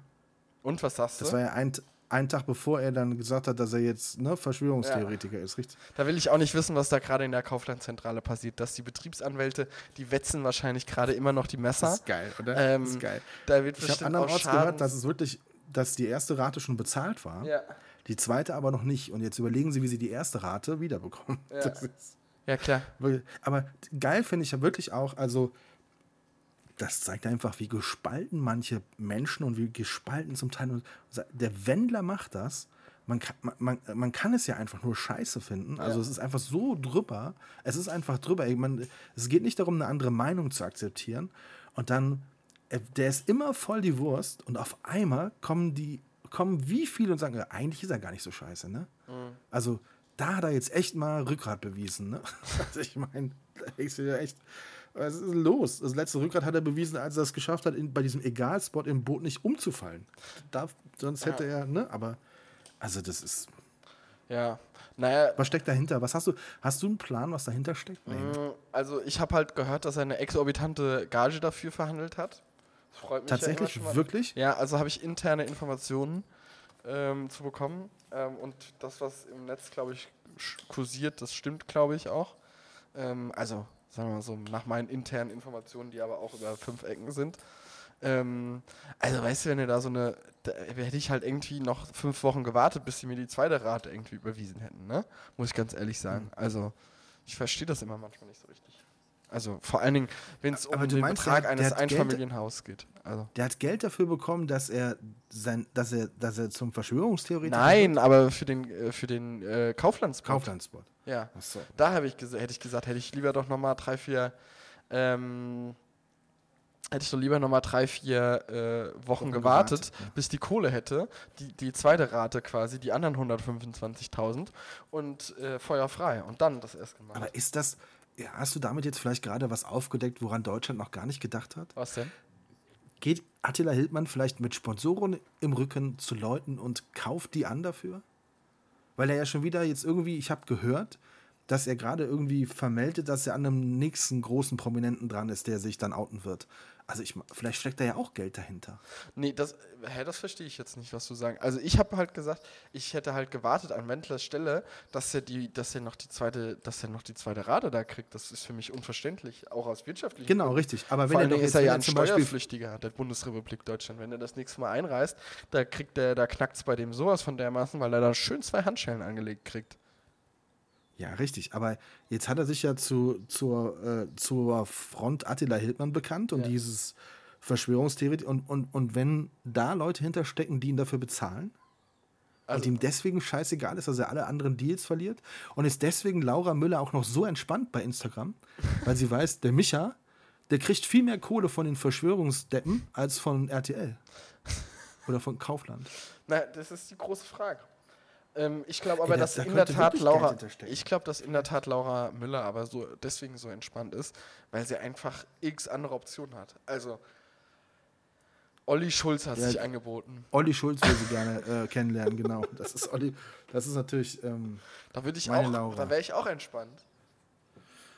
Und was sagst du? Das war ja ein, ein Tag bevor er dann gesagt hat, dass er jetzt ne, Verschwörungstheoretiker ist, richtig? Da will ich auch nicht wissen, was da gerade in der Kauflandzentrale passiert. Dass die Betriebsanwälte, die wetzen wahrscheinlich gerade immer noch die Messer. Das ist geil, oder? Ähm, das ist geil. Da wird Ich habe andernorts gehört, dass es wirklich, dass die erste Rate schon bezahlt war. ja. Die zweite aber noch nicht. Und jetzt überlegen sie, wie sie die erste Rate wiederbekommen. Ja. Ja, klar. aber geil finde ich ja wirklich auch, also das zeigt einfach, wie gespalten manche Menschen und wie gespalten zum Teil. Der Wendler macht das. Man kann, man, man, man kann es ja einfach nur scheiße finden. Also Ja. es ist einfach so drüber. Es ist einfach drüber. Ich meine, es geht nicht darum, eine andere Meinung zu akzeptieren. Und dann, äh, der ist immer voll die Wurst und auf einmal kommen die, kommen wie viele und sagen, eigentlich ist er gar nicht so scheiße, ne? Also da hat er jetzt echt mal Rückgrat bewiesen, ne? *laughs* Also ich meine, du ja echt, was ist los? Das letzte Rückgrat hat er bewiesen, als er es geschafft hat, in, bei diesem Egalspot im Boot nicht umzufallen. Da, sonst hätte er, ne? Aber, also das ist, Ja. Naja, was steckt dahinter? Was hast du, hast du einen Plan, was dahinter steckt? Nee. Mm, Also ich habe halt gehört, dass er eine exorbitante Gage dafür verhandelt hat. Das freut mich ja Tatsächlich, mal. wirklich? Ja, also habe ich interne Informationen ähm, zu bekommen. Ähm, und das, was im Netz, glaube ich, kursiert, das stimmt, glaube ich, auch. Ähm, also, sagen wir mal so, nach meinen internen Informationen, die aber auch über fünf Ecken sind. Ähm, also, weißt du, wenn ihr da so eine, da hätte ich halt irgendwie noch fünf Wochen gewartet, bis sie mir die zweite Rate irgendwie überwiesen hätten, ne? Muss ich ganz ehrlich sagen. Also, ich verstehe das immer manchmal nicht so richtig. Also, vor allen Dingen, wenn es um den meinst, Betrag der- eines der hat Geld- Einfamilienhaus geht. Also. Der hat Geld dafür bekommen, dass er sein, dass er, dass er zum Verschwörungstheoretiker Nein, aber für den, äh, für den äh, Kauflandspot. Kauflandspot. Ja. Achso. Da habe ich hätte ich gesagt, hätte ich lieber doch nochmal drei, vier, ähm, hätte ich doch lieber nochmal drei, vier äh, Wochen, Wochen gewartet, gewartet, ja. bis die Kohle hätte, die, die zweite Rate quasi, die anderen 125.000 und äh, Feuer frei und dann das erst gemacht. Aber ist das, hast du damit jetzt vielleicht gerade was aufgedeckt, woran Deutschland noch gar nicht gedacht hat? Was denn? Geht Attila Hildmann vielleicht mit Sponsoren im Rücken zu Leuten und kauft die an dafür? Weil er ja schon wieder jetzt irgendwie, ich habe gehört, dass er gerade irgendwie vermeldet, dass er an einem nächsten großen Prominenten dran ist, der sich dann outen wird. Also ich, vielleicht steckt da ja auch Geld dahinter. Nee, das, hä, das verstehe ich jetzt nicht, was du sagst. Also ich habe halt gesagt, ich hätte halt gewartet an Wendlers Stelle, dass er die, dass er noch die zweite, dass er noch die zweite Rate da kriegt. Das ist für mich unverständlich, auch aus wirtschaftlichen Genau, Gründen. richtig. Aber wenn Vor er allen doch ist er wenn ja er ein Steuerpflichtiger der Bundesrepublik Deutschland. Wenn er das nächste Mal einreist, da kriegt der, da knackt es bei dem sowas von dermaßen, weil er da schön zwei Handschellen angelegt kriegt. Ja, richtig. Aber jetzt hat er sich ja zu, zur, äh, zur Front Attila Hildmann bekannt und Ja. dieses Verschwörungstheorie. Und, und, und wenn da Leute hinterstecken, die ihn dafür bezahlen Also, und ihm deswegen scheißegal ist, dass er alle anderen Deals verliert und ist deswegen Laura Müller auch noch so entspannt bei Instagram, weil sie weiß, der Micha, der kriegt viel mehr Kohle von den Verschwörungsdeppen als von RTL oder von Kaufland. na, das ist die große Frage. Ähm, ich glaube aber, da- dass da in der Tat Laura, ich glaube, dass in der Tat Laura Müller aber so deswegen so entspannt ist, weil sie einfach x andere Optionen hat. Also Olli Schulz hat Ja, sich angeboten. Olli Schulz will sie gerne äh, kennenlernen, genau. Das ist Olli, das ist natürlich, ähm, Da würde ich auch, Laura. da wäre ich auch entspannt.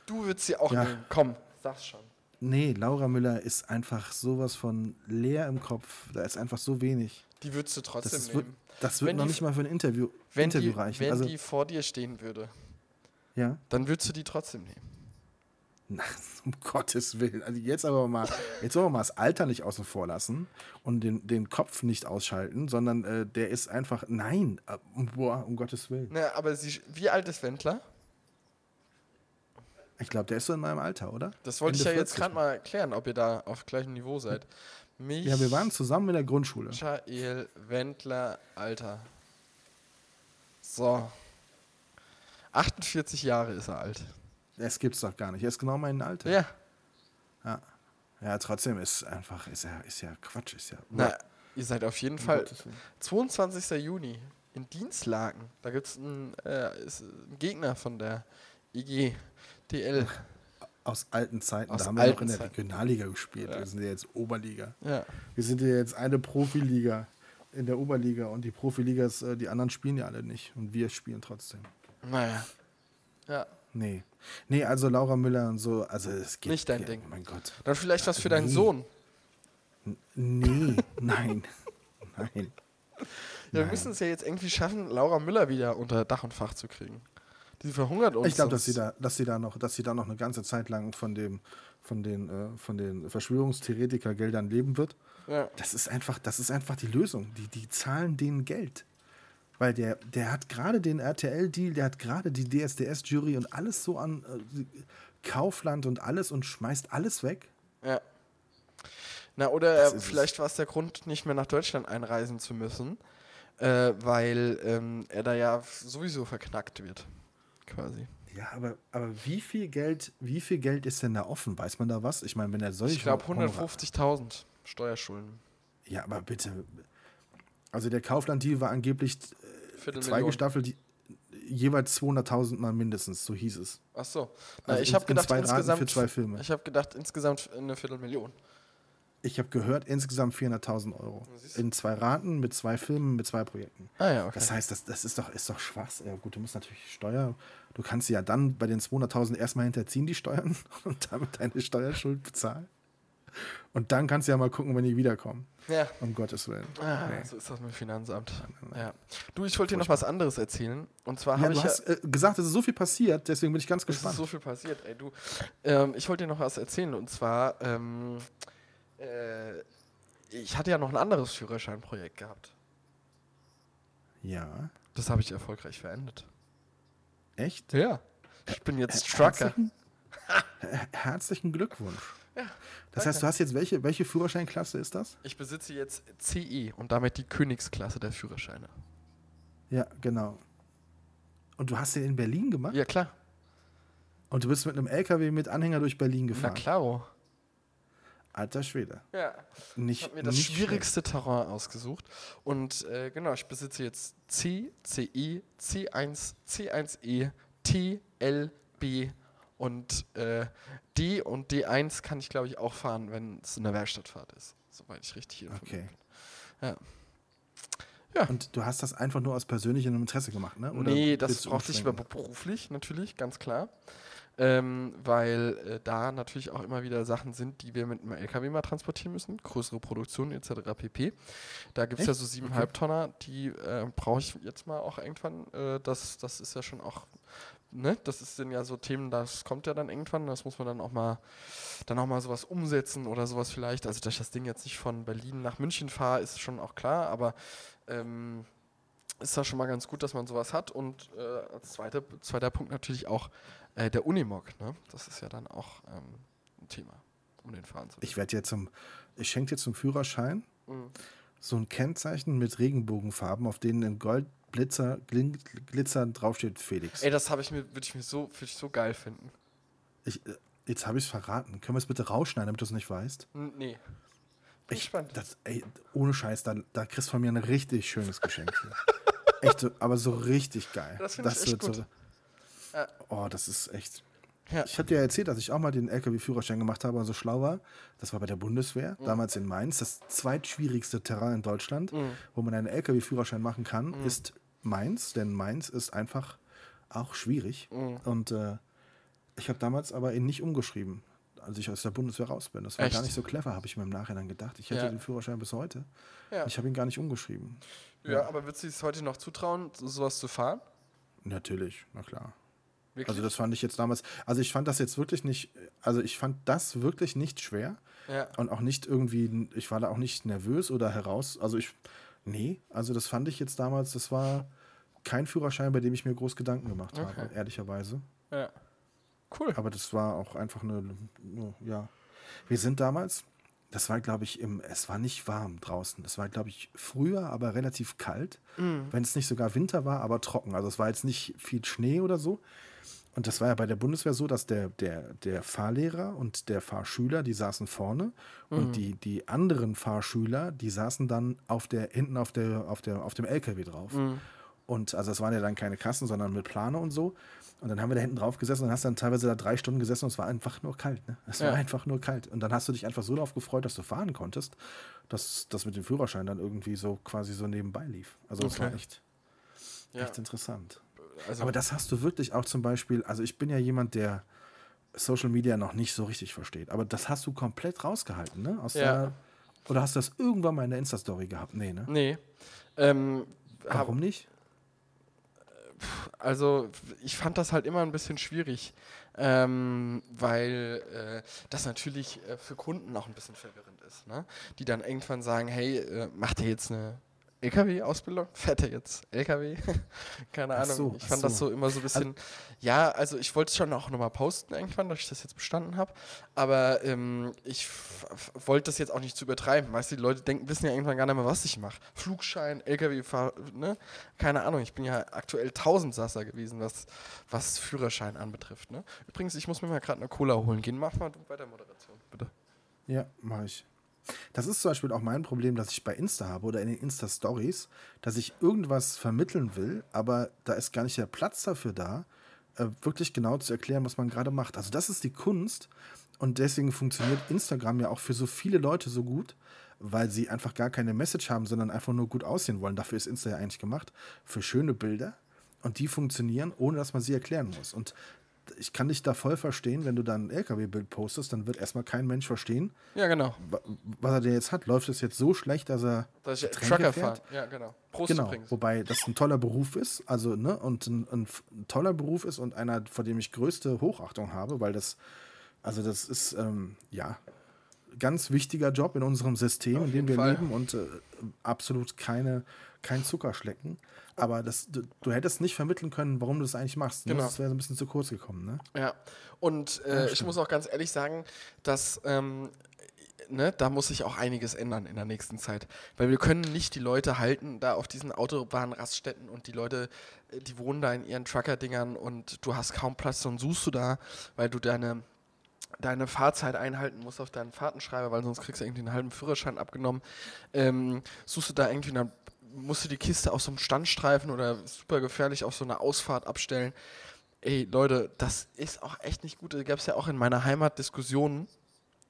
Du würdest sie auch Ja. nehmen. Komm, sag's schon. nee, Laura Müller ist einfach sowas von leer im Kopf. Da ist einfach so wenig. Die würdest du Das, trotzdem wird, nehmen. das wird Wenn noch die- nicht mal für ein Interview, Wenn, Interview die, reichen. wenn also, die vor dir stehen würde, ja. dann würdest du die trotzdem nehmen. Na, *laughs* um Gottes Willen. Also jetzt aber mal, jetzt wollen wir mal das Alter nicht außen vor lassen und den, den Kopf nicht ausschalten, sondern äh, der ist einfach, nein, äh, boah, um Gottes Willen. Na, aber sie, wie alt ist Wendler? Ich glaube, der ist so in meinem Alter, oder? Das wollte ich ja jetzt 40. gerade mal erklären, ob ihr da auf gleichem Niveau seid. Mich, Ja, wir waren zusammen in der Grundschule. Michael Wendler, Alter. So. 48 Jahre ist er alt. Das gibt's doch gar nicht. Er ist genau mein Alter. Ja. Ja, ja trotzdem ist einfach, ist ja, ist ja Quatsch, ist ja. Na, ihr seid auf jeden Fall Gottes Willen. 22. Juni in Dienstlagen. Da gibt es einen, äh, ist ein Gegner von der IGDL. Aus alten Zeiten, Aus da haben wir noch in der Zeiten. Regionalliga gespielt. Ja. Wir sind ja jetzt Oberliga. Ja. Wir sind ja jetzt eine Profiliga in der Oberliga und die Profiligas, äh, die anderen spielen ja alle nicht und wir spielen trotzdem. Naja. Ja. Nee. Nee, also Laura Müller und so, also es geht. Nicht dein ja, Ding. Mein Gott. Dann vielleicht was für deinen Nee. Sohn. Nee, nein. *laughs* Nein. Ja, wir müssen es ja jetzt irgendwie schaffen, Laura Müller wieder unter Dach und Fach zu kriegen. Die verhungert uns. Ich glaube, dass sie da, dass sie da noch, dass sie da noch eine ganze Zeit lang von dem, von den, äh, von den Verschwörungstheoretikergeldern leben wird. Ja. Das ist einfach, das ist einfach die Lösung. Die, die zahlen denen Geld. Weil der, der hat gerade den RTL-Deal, der hat gerade die DSDS-Jury und alles so an äh, Kaufland und alles und schmeißt alles weg. ja. Na, oder äh, vielleicht war es der Grund, nicht mehr nach Deutschland einreisen zu müssen, äh, weil ähm, er da ja sowieso verknackt wird. Quasi. Ja, aber, aber wie viel Geld, wie viel Geld ist denn da offen? Weiß man da was? Ich meine, wenn er solche Ich glaube Honorar- 150.000 Steuerschulden. Ja, aber bitte. Also der Kaufland-Deal war angeblich äh, zwei Viertelmillion. gestaffelt, die, jeweils 200.000 Mal mindestens, so hieß es. Ach so. Na, Also ich in- habe in gedacht Raten insgesamt für zwei Filme. Ich habe gedacht insgesamt eine Viertelmillion. Ich habe gehört, insgesamt 400.000 Euro. du. In zwei Raten, mit zwei Filmen, mit zwei Projekten. Ah ja, okay. Das heißt, das, das ist doch, ist doch Schwachs. Ja, gut, du musst natürlich Steuer. Du kannst sie ja dann bei den 200.000 erstmal hinterziehen, die Steuern, *laughs* und damit deine Steuerschuld bezahlen. Und dann kannst du ja mal gucken, wenn die wiederkommen. ja. Um Gottes Willen. Ah, Nee. So ist das mit dem Finanzamt. Ja. Du, ich wollte dir noch was anderes erzählen. Und zwar Ja, habe du ich ja. hast äh, gesagt, es ist so viel passiert, deswegen bin ich ganz Es ist gespannt. so viel passiert, ey, du. Ähm, ich wollte dir noch was erzählen. Und zwar, ähm, äh, ich hatte ja noch ein anderes Führerscheinprojekt gehabt. ja, Das habe ich erfolgreich verendet. echt? Ja. Ich bin jetzt Trucker. Herzlichen, Her- herzlichen Glückwunsch. Ja, Das danke. heißt, du hast jetzt welche, welche Führerscheinklasse ist das? Ich besitze jetzt CE und damit die Königsklasse der Führerscheine. Ja, genau. Und du hast den in Berlin gemacht? Ja, klar. Und du bist mit einem LKW mit Anhänger durch Berlin Na gefahren? klaro. Alter Schwede. Ja. Nicht, Ich habe mir das schwierigste Terrain ausgesucht. Und äh, genau, ich besitze jetzt C, CE, C1, C1E, T, L, B und äh, D. Und D1 kann ich, glaube ich, auch fahren, wenn es eine Werkstattfahrt ist. Soweit ich richtig informiert Okay. bin. Ja. Und du hast das einfach nur aus persönlichem Interesse gemacht, ne? nee, das brauchte ich beruflich natürlich, ganz klar. Ähm, weil äh, da natürlich auch immer wieder Sachen sind, die wir mit einem LKW mal transportieren müssen, größere Produktion etc. pp. Da gibt es ja so siebeneinhalb Tonner, die äh, brauche ich jetzt mal auch irgendwann. Äh, das, das ist ja schon auch, ne, das sind ja so Themen, das kommt ja dann irgendwann, das muss man dann auch mal, dann auch mal sowas umsetzen oder sowas vielleicht. Also dass ich das Ding jetzt nicht von Berlin nach München fahre, ist schon auch klar, aber ähm, ist das schon mal ganz gut, dass man sowas hat. Und äh, als zweiter, zweiter Punkt natürlich auch äh, der Unimog. Ne? Das ist ja dann auch ähm, ein Thema, um den fahren zu Ich werde jetzt zum, ich schenke dir zum Führerschein Mhm. so ein Kennzeichen mit Regenbogenfarben, auf denen in Gold Blitzer, Glin, Glitzern draufsteht Felix. Ey, das habe ich mir, würde ich mir so, würde ich so geil finden. Ich, äh, jetzt habe ich es verraten. Können wir es bitte rausschneiden, damit du es nicht weißt? Nee. Ich, das, ey, ohne Scheiß, da, da kriegst du von mir ein richtig schönes Geschenk. Hier. *laughs* echt, so, aber so richtig geil. Das echt wird gut. So, Ja. oh, das ist echt. Ja. Ich hatte ja erzählt, dass ich auch mal den LKW-Führerschein gemacht habe und so schlau war. Das war bei der Bundeswehr, damals in Mainz. Das zweitschwierigste Terrain in Deutschland, wo man einen LKW-Führerschein machen kann, ist Mainz. Denn Mainz ist einfach auch schwierig. Und äh, ich habe damals aber ihn nicht umgeschrieben, als ich aus der Bundeswehr raus bin. Das war Echt? gar nicht so clever, habe ich mir im Nachhinein gedacht. Ich hätte Ja. den Führerschein bis heute. Ja. Ich habe ihn gar nicht umgeschrieben. Ja, aber würdest du es heute noch zutrauen, so- sowas zu fahren? Natürlich, na klar. Wirklich? Also das fand ich jetzt damals, also ich fand das jetzt wirklich nicht, also ich fand das wirklich nicht schwer ja. und auch nicht irgendwie, ich war da auch nicht nervös oder heraus, also ich, nee, also das fand ich jetzt damals, das war kein Führerschein, bei dem ich mir groß Gedanken gemacht habe, Okay. ehrlicherweise. ja. Cool. Aber das war auch einfach eine, ja. Wir sind damals, das war glaube ich im, es war nicht warm draußen, es war glaube ich früher, aber relativ kalt, wenn es nicht sogar Winter war, aber trocken. Also es war jetzt nicht viel Schnee oder so. Und das war ja bei der Bundeswehr so, dass der, der, der Fahrlehrer und der Fahrschüler, die saßen vorne und die, die anderen Fahrschüler, die saßen dann auf der, hinten auf, der, auf, der, auf dem LKW drauf. Und also es waren ja dann keine Kassen, sondern mit Plane und so. Und dann haben wir da hinten drauf gesessen und hast dann teilweise da drei Stunden gesessen und es war einfach nur kalt. Ne? Es Ja. war einfach nur kalt. Und dann hast du dich einfach so darauf gefreut, dass du fahren konntest, dass das mit dem Führerschein dann irgendwie so quasi so nebenbei lief. Also das war Okay. echt, Ja. echt interessant. Also, Aber das hast du wirklich auch zum Beispiel, also ich bin ja jemand, der Social Media noch nicht so richtig versteht, aber das hast du komplett rausgehalten, ne? Aus Ja. der, oder hast du das irgendwann mal in der Insta-Story gehabt? Nee, ne? nee. Ähm, hab, Warum nicht? Also ich fand das halt immer ein bisschen schwierig, ähm, weil äh, das natürlich äh, für Kunden auch ein bisschen verwirrend ist, ne? Die dann irgendwann sagen, hey, äh, macht ihr jetzt eine LKW-Ausbildung? *laughs* Fährt er jetzt LKW? *laughs* Keine Ahnung. so, ich fand das so. so immer so ein bisschen. ja, also ich wollte es schon auch nochmal posten irgendwann, dass ich das jetzt bestanden habe. Aber ähm, ich wollte das jetzt auch nicht zu übertreiben. Weißt du, die Leute denken, wissen ja irgendwann gar nicht mehr, was ich mache. Flugschein, LKW-Fahr, ne? Keine Ahnung. Ich bin ja aktuell Tausendsasser gewesen, was, was Führerschein anbetrifft. Ne? Übrigens, ich muss mir mal gerade eine Cola holen gehen. Mach mal du weiter Moderation, bitte. Ja, mache ich. Das ist zum Beispiel auch mein Problem, dass ich bei Insta habe oder in den Insta-Stories, dass ich irgendwas vermitteln will, aber da ist gar nicht der Platz dafür da, äh, wirklich genau zu erklären, was man gerade macht. Also das ist die Kunst und deswegen funktioniert Instagram ja auch für so viele Leute so gut, weil sie einfach gar keine Message haben, sondern einfach nur gut aussehen wollen. Dafür ist Insta ja eigentlich gemacht, für schöne Bilder und die funktionieren, ohne dass man sie erklären muss. Und ich kann dich da voll verstehen, wenn du dann ein LKW-Bild postest, dann wird erstmal kein Mensch verstehen, Ja, genau. wa- was er denn jetzt hat. Läuft es jetzt so schlecht, dass er Dass ich Trucker fährt? Ja, genau. Prost Genau, übrigens. wobei das ein toller Beruf ist, also ne, und ein, ein, ein toller Beruf ist und einer, vor dem ich größte Hochachtung habe, weil das, also das ist ähm, ja ganz wichtiger Job in unserem System, in dem wir Fall. leben und äh, absolut keine kein Zuckerschlecken. Aber das, du, du hättest nicht vermitteln können, warum du das eigentlich machst. ne? Genau. Das wäre so ein bisschen zu kurz gekommen, ne? Ja, und äh, ich muss auch ganz ehrlich sagen, dass ähm, ne, da muss sich auch einiges ändern in der nächsten Zeit. Weil wir können nicht die Leute halten, da auf diesen Autobahnraststätten und die Leute, äh, die wohnen da in ihren Trucker-Dingern und du hast kaum Platz, dann suchst du da, weil du deine deine Fahrzeit einhalten musst auf deinen Fahrtenschreiber, weil sonst kriegst du irgendwie einen halben Führerschein abgenommen. Ähm, suchst du da irgendwie, dann musst du die Kiste auf so einem Standstreifen oder super gefährlich auf so einer Ausfahrt abstellen. Ey, Leute, das ist auch echt nicht gut. Da gab es ja auch in meiner Heimat Diskussionen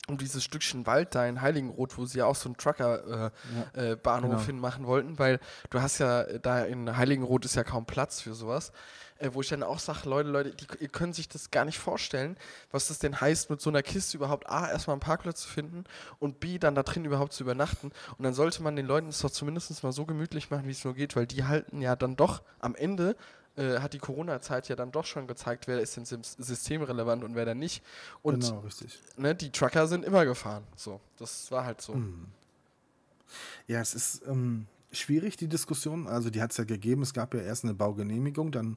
um dieses Stückchen Wald da in Heiligenroth, wo sie ja auch so einen Trucker-Bahnhof äh, äh, Bahnhof genau. hinmachen wollten, weil du hast ja, äh, da in Heiligenroth ist ja kaum Platz für sowas. Äh, wo ich dann auch sage, Leute, Leute, die, ihr könnt sich das gar nicht vorstellen, was das denn heißt, mit so einer Kiste überhaupt A, erstmal einen Parkplatz zu finden und B, dann da drin überhaupt zu übernachten. Und dann sollte man den Leuten es doch zumindest mal so gemütlich machen, wie es nur geht, weil die halten ja dann doch am Ende äh, hat die Corona-Zeit ja dann doch schon gezeigt, wer ist denn systemrelevant und wer dann nicht. Und genau, richtig. ne, die Trucker sind immer gefahren. So, das war halt so. Hm. Ja, es ist ähm, schwierig, die Diskussion. Also die hat es ja gegeben. Es gab ja erst eine Baugenehmigung, dann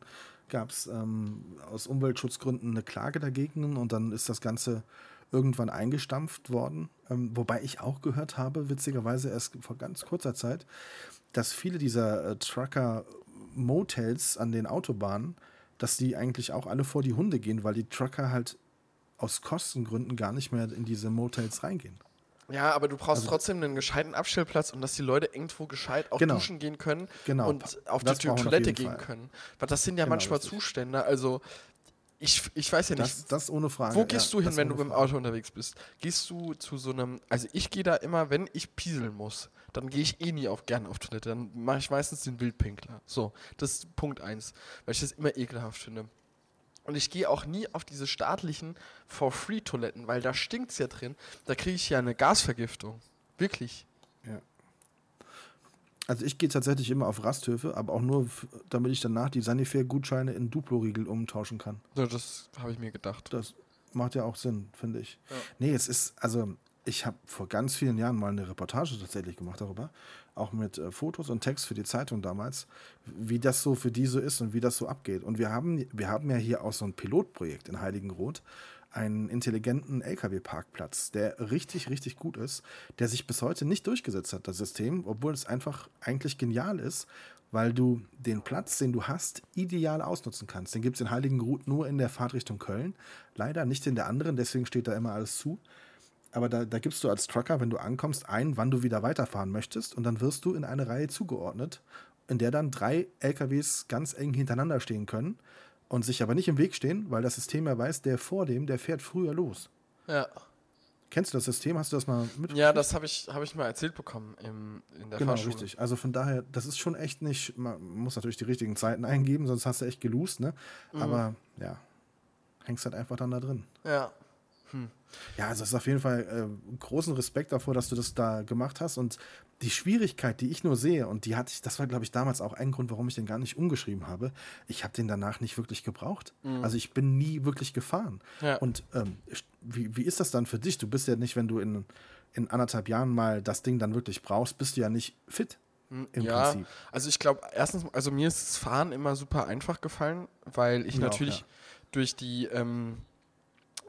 gab es ähm, aus Umweltschutzgründen eine Klage dagegen und dann ist das Ganze irgendwann eingestampft worden. Ähm, wobei ich auch gehört habe, witzigerweise erst vor ganz kurzer Zeit, dass viele dieser äh, Trucker-Motels an den Autobahnen, dass die eigentlich auch alle vor die Hunde gehen, weil die Trucker halt aus Kostengründen gar nicht mehr in diese Motels reingehen. Ja, aber du brauchst Also- trotzdem einen gescheiten Abstellplatz und dass die Leute irgendwo gescheit auch Genau. duschen gehen können Genau. und auf Das die auf Toilette jeden gehen Fall. können. Weil das sind ja Genau, manchmal. Zustände. Also Ich, ich weiß ja nicht. Das, das ohne Frage. Wo gehst ja, du hin, wenn du ohne mit dem Frage. Auto unterwegs bist? Gehst du zu so einem, also ich gehe da immer, wenn ich pieseln muss, dann gehe ich eh nie auf gern auf Toilette. Dann mache ich meistens den Wildpinkler. So, das ist Punkt eins, weil ich das immer ekelhaft finde. Und ich gehe auch nie auf diese staatlichen For-Free-Toiletten, weil da stinkt es ja drin. Da kriege ich ja eine Gasvergiftung. Wirklich. Also ich gehe tatsächlich immer auf Rasthöfe, aber auch nur, damit ich danach die Sanifair-Gutscheine in Duplo-Riegel umtauschen kann. So, das habe ich mir gedacht. Das macht ja auch Sinn, finde ich. Ja. Nee, es ist, also ich habe vor ganz vielen Jahren mal eine Reportage tatsächlich gemacht darüber, auch mit äh, Fotos und Text für die Zeitung damals, wie das so für die so ist und wie das so abgeht. Und wir haben, wir haben ja hier auch so ein Pilotprojekt in Heiligenroth, einen intelligenten LKW-Parkplatz, der richtig, richtig gut ist, der sich bis heute nicht durchgesetzt hat, das System, obwohl es einfach eigentlich genial ist, weil du den Platz, den du hast, ideal ausnutzen kannst. Den gibt es in Heiligenroth nur in der Fahrt Richtung Köln, leider nicht in der anderen, deswegen steht da immer alles zu. Aber da, da gibst du als Trucker, wenn du ankommst, ein, wann du wieder weiterfahren möchtest und dann wirst du in eine Reihe zugeordnet, in der dann drei LKWs ganz eng hintereinander stehen können und sich aber nicht im Weg stehen, weil das System ja weiß, der vor dem, der fährt früher los. Ja. Kennst du das System? Hast du das mal mitgekriegt? Ja, das habe ich, hab ich mal erzählt bekommen im, in der Genau, Fahrschule. richtig. Also von daher, das ist schon echt nicht, man muss natürlich die richtigen Zeiten eingeben, sonst hast du echt gelost, ne? Mhm. Aber ja, hängst halt einfach dann da drin. Ja. Ja, also es ist auf jeden Fall äh, großen Respekt davor, dass du das da gemacht hast. Und die Schwierigkeit, die ich nur sehe, und die hatte ich, das war, glaube ich, damals auch ein Grund, warum ich den gar nicht umgeschrieben habe. Ich habe den danach nicht wirklich gebraucht. Also ich bin nie wirklich gefahren. Ja. Und ähm, wie, wie ist das dann für dich? Du bist ja nicht, wenn du in, in anderthalb Jahren mal das Ding dann wirklich brauchst, bist du ja nicht fit. Im ja, Prinzip. also ich glaube, erstens, also mir ist das Fahren immer super einfach gefallen, weil ich Mir auch, natürlich ja. durch die, ähm,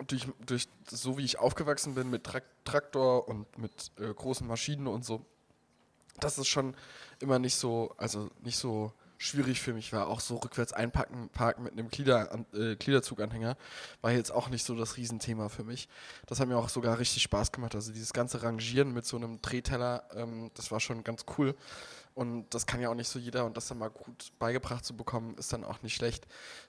durch, durch so wie ich aufgewachsen bin mit Trak Traktor und mit äh, großen Maschinen und so, dass es schon immer nicht so, also nicht so schwierig für mich war. Auch so rückwärts einpacken, parken mit einem Glieder, äh, Gliederzuganhänger war jetzt auch nicht so das Riesenthema für mich. Das hat mir auch sogar richtig Spaß gemacht. Also dieses ganze Rangieren mit so einem Drehteller, ähm, das war schon ganz cool. Und das kann ja auch nicht so jeder und das dann mal gut beigebracht zu bekommen, ist dann auch nicht schlecht.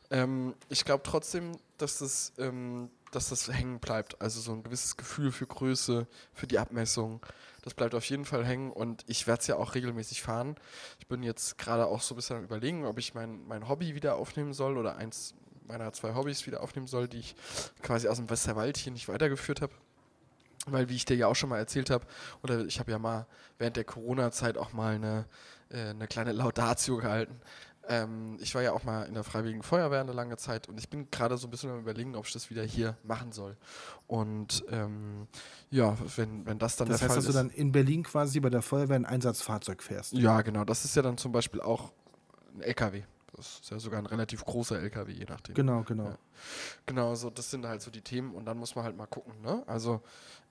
Ähm, ich glaube trotzdem, dass das, ähm, dass das hängen bleibt. Also so ein gewisses Gefühl für Größe, für die Abmessung. Das bleibt auf jeden Fall hängen und ich werde es ja auch regelmäßig fahren. Ich bin jetzt gerade auch so ein bisschen am überlegen, ob ich mein, mein Hobby wieder aufnehmen soll oder eins meiner zwei Hobbys wieder aufnehmen soll, die ich quasi aus dem Westerwald hier nicht weitergeführt habe. Weil, wie ich dir ja auch schon mal erzählt habe, oder ich habe ja mal während der Corona-Zeit auch mal eine, äh, eine kleine Laudatio gehalten. Ähm, ich war ja auch mal in der Freiwilligen Feuerwehr eine lange Zeit und ich bin gerade so ein bisschen am überlegen, ob ich das wieder hier machen soll. Und ähm, ja, wenn, wenn das dann Das der heißt, Fall dass du ist. dann in Berlin quasi bei der Feuerwehr ein Einsatzfahrzeug fährst. Ja, genau. Das ist ja dann zum Beispiel auch ein LKW. Das ist ja sogar ein relativ großer LKW, je nachdem. Genau, genau. Ja. Genau, so das sind halt so die Themen und dann muss man halt mal gucken. Ne? Also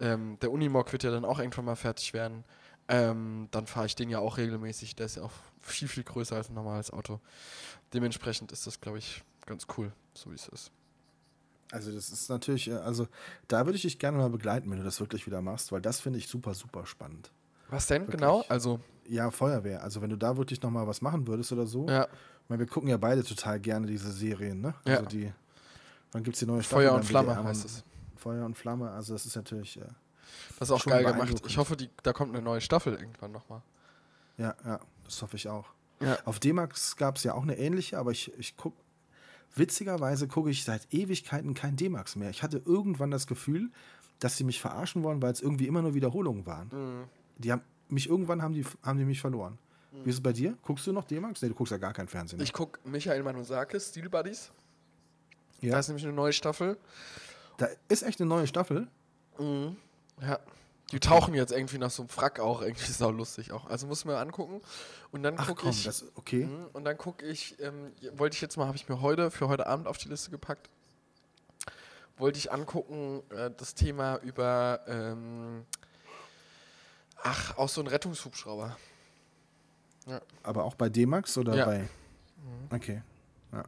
ähm, der Unimog wird ja dann auch irgendwann mal fertig werden. Ähm, dann fahre ich den ja auch regelmäßig. Der ist ja auch viel, viel größer als ein normales Auto. Dementsprechend ist das, glaube ich, ganz cool, so wie es ist. Also das ist natürlich, äh, also da würde ich dich gerne mal begleiten, wenn du das wirklich wieder machst, weil das finde ich super, super spannend. Was denn Wirklich. genau? Also, Ja, Feuerwehr. Also wenn du da wirklich noch mal was machen würdest oder so. ja, Ich meine, wir gucken ja beide total gerne diese Serien, ne? Ja. Also die, wann gibt es die neue Staffel? Feuer und Flamme heißt es. Feuer und Flamme, also das ist natürlich, äh, Das ist auch Schon geil gemacht. Ich hoffe, die, da kommt eine neue Staffel irgendwann nochmal. ja, ja, das hoffe ich auch. Ja. Auf D-Max gab es ja auch eine ähnliche, aber ich, ich gucke, witzigerweise gucke ich seit Ewigkeiten kein D-Max mehr. Ich hatte irgendwann das Gefühl, dass sie mich verarschen wollen, weil es irgendwie immer nur Wiederholungen waren. Mhm. Die haben mich irgendwann haben die, haben die mich verloren. Wie ist es bei dir? Guckst du noch D-Max? Nee, du guckst ja gar kein Fernsehen. Ich gucke Michael Manusakis, Steel Buddies. ja. Da ist nämlich eine neue Staffel. Da ist echt eine neue Staffel. Ja. Die tauchen jetzt irgendwie nach so einem Frack auch, irgendwie sau lustig auch. Also muss man angucken. Und dann gucke ich. das okay. Mhm, Und dann gucke ich, ähm, wollte ich jetzt mal, habe ich mir heute für heute Abend auf die Liste gepackt. Wollte ich angucken, äh, das Thema über, ähm, ach, auch so ein Rettungshubschrauber. Aber auch bei D-Max oder Ja. bei. Okay. Ja.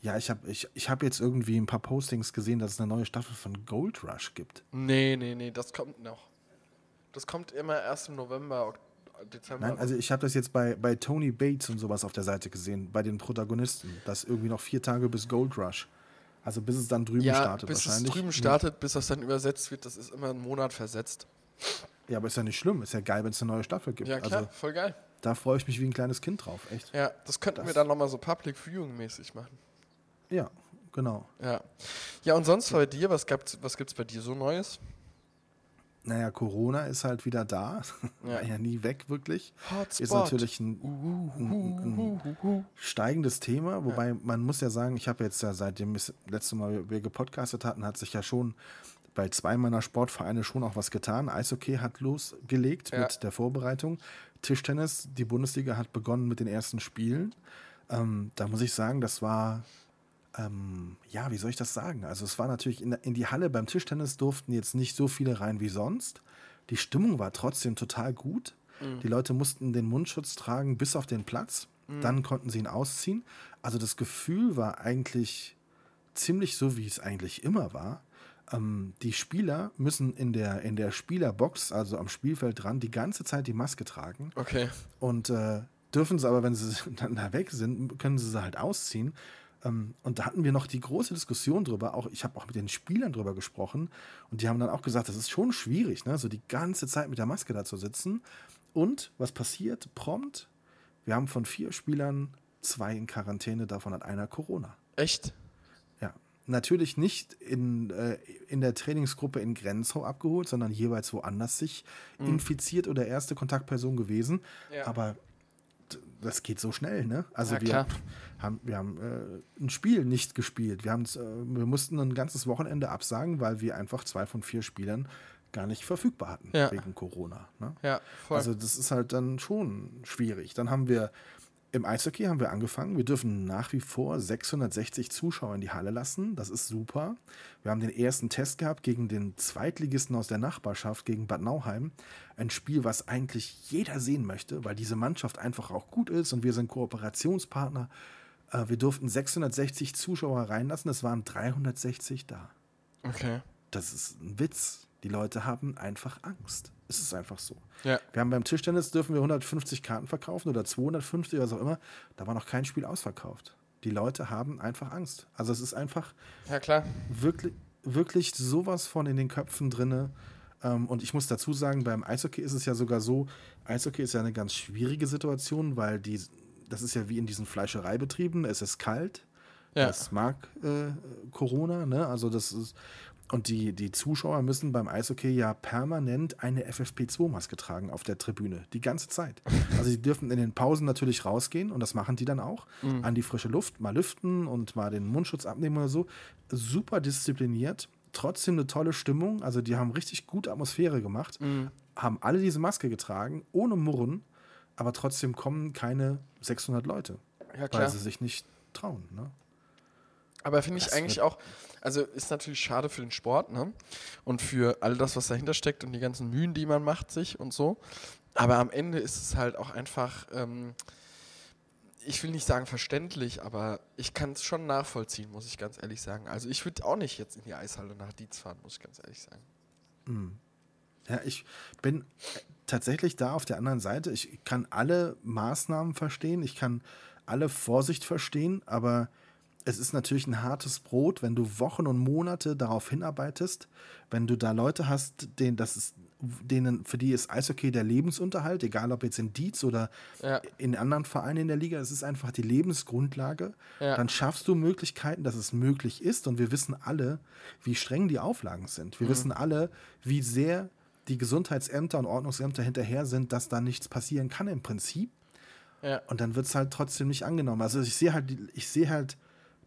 Ja. Ich habe ich, ich hab jetzt irgendwie ein paar Postings gesehen, dass es eine neue Staffel von Gold Rush gibt. Nee, nee, nee, das kommt noch. Das kommt immer erst im November, Dezember. Nein, also ich habe das jetzt bei, bei Tony Bates und sowas auf der Seite gesehen, bei den Protagonisten, dass irgendwie noch vier Tage bis Gold Rush. Also bis es dann drüben ja, startet bis es wahrscheinlich. drüben startet, bis das dann übersetzt wird, das ist immer einen Monat versetzt. Ja, aber ist ja nicht schlimm. Ist ja geil, wenn es eine neue Staffel gibt. Ja, klar, Also voll geil. da freue ich mich wie ein kleines Kind drauf, echt. Ja, das könnten wir Das- dann nochmal so Public Viewing mäßig machen. Ja, genau. Ja. Ja, und sonst bei dir, was gibt's, was gibt's bei dir so Neues? Naja, Corona ist halt wieder da. Ja. War ja nie weg, wirklich. Hotspot. Ist natürlich ein, ein, ein steigendes Thema, wobei man muss ja sagen, ich habe jetzt ja seitdem wir das letzte Mal wir gepodcastet hatten, hat sich ja schon bei zwei meiner Sportvereine schon auch was getan. Eishockey hat losgelegt Ja. mit der Vorbereitung. Tischtennis, die Bundesliga hat begonnen mit den ersten Spielen. Ähm, da muss ich sagen, das war, ähm, ja, wie soll ich das sagen? Also es war natürlich in, in die Halle beim Tischtennis durften jetzt nicht so viele rein wie sonst. Die Stimmung war trotzdem total gut. Die Leute mussten den Mundschutz tragen bis auf den Platz. Dann konnten sie ihn ausziehen. Also das Gefühl war eigentlich ziemlich so, wie es eigentlich immer war. Ähm, die Spieler müssen in der, in der Spielerbox, also am Spielfeld dran, die ganze Zeit die Maske tragen. Okay. Und äh, dürfen sie aber, wenn sie *laughs* dann da weg sind, können sie sie halt ausziehen. Ähm, und da hatten wir noch die große Diskussion drüber. Auch ich habe auch mit den Spielern drüber gesprochen. Und die haben dann auch gesagt, das ist schon schwierig, ne? so die ganze Zeit mit der Maske da zu sitzen. Und was passiert? Prompt, wir haben von vier Spielern zwei in Quarantäne, davon hat einer Corona. Echt? Ja, natürlich nicht in, äh, in der Trainingsgruppe in Grenzau abgeholt, sondern jeweils woanders sich infiziert oder erste Kontaktperson gewesen. Mhm. Ja. Aber das geht so schnell, ne? Also Ja, wir klar. haben, wir haben äh, ein Spiel nicht gespielt. Wir, haben's, äh, wir mussten ein ganzes Wochenende absagen, weil wir einfach zwei von vier Spielern gar nicht verfügbar hatten Ja. wegen Corona. Ne? Ja, voll. Also das ist halt dann schon schwierig. Dann haben wir im Eishockey haben wir angefangen. Wir dürfen nach wie vor 660 Zuschauer in die Halle lassen. Das ist super. Wir haben den ersten Test gehabt gegen den Zweitligisten aus der Nachbarschaft, gegen Bad Nauheim. Ein Spiel, was eigentlich jeder sehen möchte, weil diese Mannschaft einfach auch gut ist und wir sind Kooperationspartner. Äh, Wir durften 660 Zuschauer reinlassen. Es waren 360 da. okay. Das ist ein Witz. Die Leute haben einfach Angst. Es ist einfach so. Ja. Wir haben beim Tischtennis dürfen wir 150 Karten verkaufen oder 250 oder was auch immer. Da war noch kein Spiel ausverkauft. Die Leute haben einfach Angst. Also es ist einfach Ja, klar. wirklich, wirklich sowas von in den Köpfen drinne. Ähm, und ich muss dazu sagen, beim Eishockey ist es ja sogar so, Eishockey ist ja eine ganz schwierige Situation, weil die, das ist ja wie in diesen Fleischereibetrieben, es ist kalt, Ja. das mag äh, Corona, ne? Also das ist. Und die, die Zuschauer müssen beim Eishockey ja permanent eine FFP2-Maske tragen auf der Tribüne. Die ganze Zeit. Also die dürfen in den Pausen natürlich rausgehen und das machen die dann auch. An die frische Luft, mal lüften und mal den Mundschutz abnehmen oder so. Super diszipliniert. Trotzdem eine tolle Stimmung. Also die haben richtig gute Atmosphäre gemacht. Haben alle diese Maske getragen, ohne Murren. Aber trotzdem kommen keine 600 Leute. Ja, Weil sie sich nicht trauen. Ne? Aber finde ich Das eigentlich auch, also ist natürlich schade für den Sport, ne? Und für all das, was dahinter steckt und die ganzen Mühen, die man macht sich und so. Aber am Ende ist es halt auch einfach, ähm, ich will nicht sagen verständlich, aber ich kann es schon nachvollziehen, muss ich ganz ehrlich sagen. Also ich würde auch nicht jetzt in die Eishalle nach Dietz fahren, muss ich ganz ehrlich sagen. Ja, ich bin tatsächlich da auf der anderen Seite. Ich kann alle Maßnahmen verstehen, ich kann alle Vorsicht verstehen, aber es ist natürlich ein hartes Brot, wenn du Wochen und Monate darauf hinarbeitest, wenn du da Leute hast, denen das ist, denen, für die ist Eishockey der Lebensunterhalt, egal ob jetzt in Dietz oder Ja. in anderen Vereinen in der Liga, es ist einfach die Lebensgrundlage. Ja. Dann schaffst du Möglichkeiten, dass es möglich ist und wir wissen alle, wie streng die Auflagen sind. Wir Mhm. wissen alle, wie sehr die Gesundheitsämter und Ordnungsämter hinterher sind, dass da nichts passieren kann im Prinzip. Ja. Und dann wird es halt trotzdem nicht angenommen. Also ich sehe halt, ich sehe halt,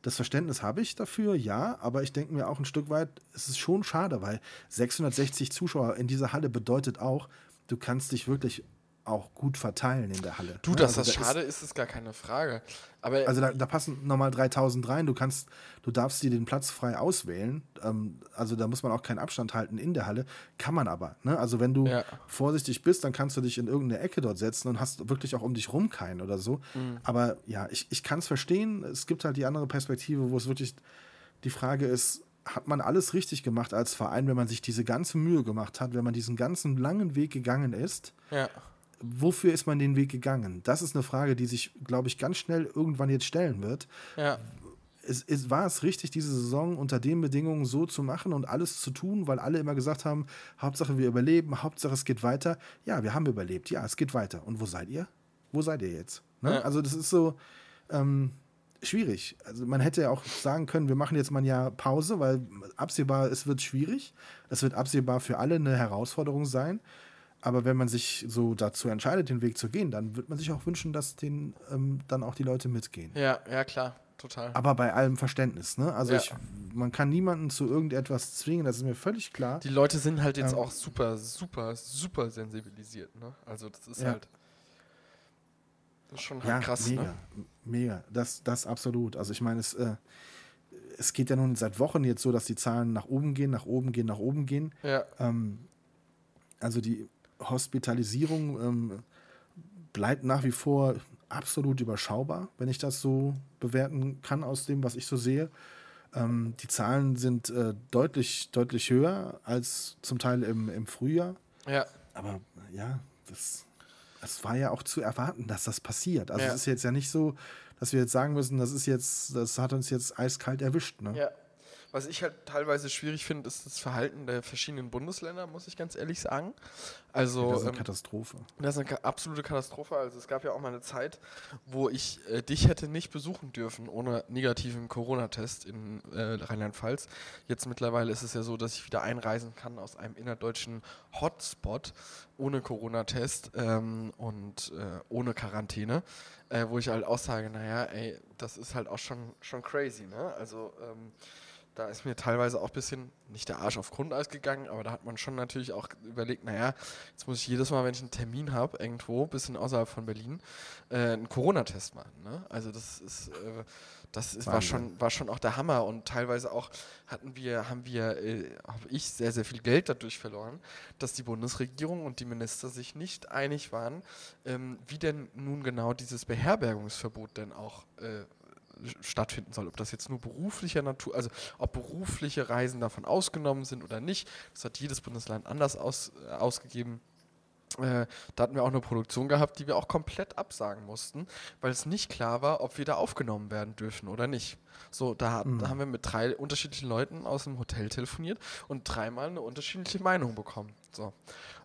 das Verständnis habe ich dafür, ja, aber ich denke mir auch ein Stück weit, es ist schon schade, weil 660 Zuschauer in dieser Halle bedeutet auch, du kannst dich wirklich auch gut verteilen in der Halle. Du, Ne? dass Also das da ist- schade ist, ist gar keine Frage. Aber also da, da passen nochmal 3000 rein. Du kannst, du darfst dir den Platz frei auswählen. Ähm, also da muss man auch keinen Abstand halten in der Halle. Kann man aber. Ne? Also wenn du Ja. vorsichtig bist, dann kannst du dich in irgendeine Ecke dort setzen und hast wirklich auch um dich rum keinen oder so. Mhm. Aber ja, ich, ich kann es verstehen. Es gibt halt die andere Perspektive, wo es wirklich die Frage ist, hat man alles richtig gemacht als Verein, wenn man sich diese ganze Mühe gemacht hat, wenn man diesen ganzen langen Weg gegangen ist? ja. Wofür ist man den Weg gegangen? Das ist eine Frage, die sich, glaube ich, ganz schnell irgendwann jetzt stellen wird. Ja. es, es war es richtig, diese Saison unter den Bedingungen so zu machen und alles zu tun, weil alle immer gesagt haben, Hauptsache wir überleben, Hauptsache es geht weiter. Ja, wir haben überlebt, ja, es geht weiter. Und wo seid ihr? Wo seid ihr jetzt? Ne? Ja. Also das ist so ähm, schwierig. Also man hätte ja auch sagen können, wir machen jetzt mal ein Jahr Pause, weil absehbar, es wird schwierig. Es wird absehbar für alle eine Herausforderung sein. Aber wenn man sich so dazu entscheidet, den Weg zu gehen, dann wird man sich auch wünschen, dass den ähm, dann auch die Leute mitgehen. Ja, ja, klar, total. Aber bei allem Verständnis, ne? Also Ja. ich, man kann niemanden zu irgendetwas zwingen, das ist mir völlig klar. Die Leute sind halt jetzt Ähm. auch super, super, super sensibilisiert, ne? Also das ist Ja. halt. Das ist schon halt ja, krass, mega, ne? mega. Das, das absolut. Also ich meine, es, äh, es geht ja nun seit Wochen jetzt so, dass die Zahlen nach oben gehen, nach oben gehen, nach oben gehen. Ja, Ähm, also die Hospitalisierung ähm, bleibt nach wie vor absolut überschaubar, wenn ich das so bewerten kann aus dem, was ich so sehe. Ähm, die Zahlen sind äh, deutlich, deutlich höher als zum Teil im, im Frühjahr. ja, Aber ja, das, das war ja auch zu erwarten, dass das passiert. Also Ja. es ist jetzt ja nicht so, dass wir jetzt sagen müssen, das ist jetzt, das hat uns jetzt eiskalt erwischt. Ne? ja. Was ich halt teilweise schwierig finde, ist das Verhalten der verschiedenen Bundesländer, muss ich ganz ehrlich sagen. Also, das ist eine ähm, Katastrophe. Das ist eine absolute Katastrophe. Also es gab ja auch mal eine Zeit, wo ich äh, dich hätte nicht besuchen dürfen ohne negativen Corona-Test in äh, Rheinland-Pfalz. Jetzt mittlerweile ist es ja so, dass ich wieder einreisen kann aus einem innerdeutschen Hotspot ohne Corona-Test ähm, und äh, ohne Quarantäne, äh, wo ich halt auch sage, naja, ey, das ist halt auch schon, schon crazy, ne? Also ähm, da ist mir teilweise auch ein bisschen, nicht der Arsch auf Grundeis gegangen, aber da hat man schon natürlich auch überlegt, naja, jetzt muss ich jedes Mal, wenn ich einen Termin habe, irgendwo, ein bisschen außerhalb von Berlin, äh, einen Corona-Test machen. Ne? Also das ist, äh, das ist, war, schon, war schon auch der Hammer und teilweise auch hatten wir, haben wir, äh, habe ich sehr, sehr viel Geld dadurch verloren, dass die Bundesregierung und die Minister sich nicht einig waren, ähm, wie denn nun genau dieses Beherbergungsverbot denn auch äh, stattfinden soll. Ob das jetzt nur beruflicher Natur, also ob berufliche Reisen davon ausgenommen sind oder nicht. Das hat jedes Bundesland anders aus, äh, ausgegeben. Äh, da hatten wir auch eine Produktion gehabt, die wir auch komplett absagen mussten, weil es nicht klar war, ob wir da aufgenommen werden dürfen oder nicht. So, da, hat- da haben wir mit drei unterschiedlichen Leuten aus dem Hotel telefoniert und dreimal eine unterschiedliche Meinung bekommen. So.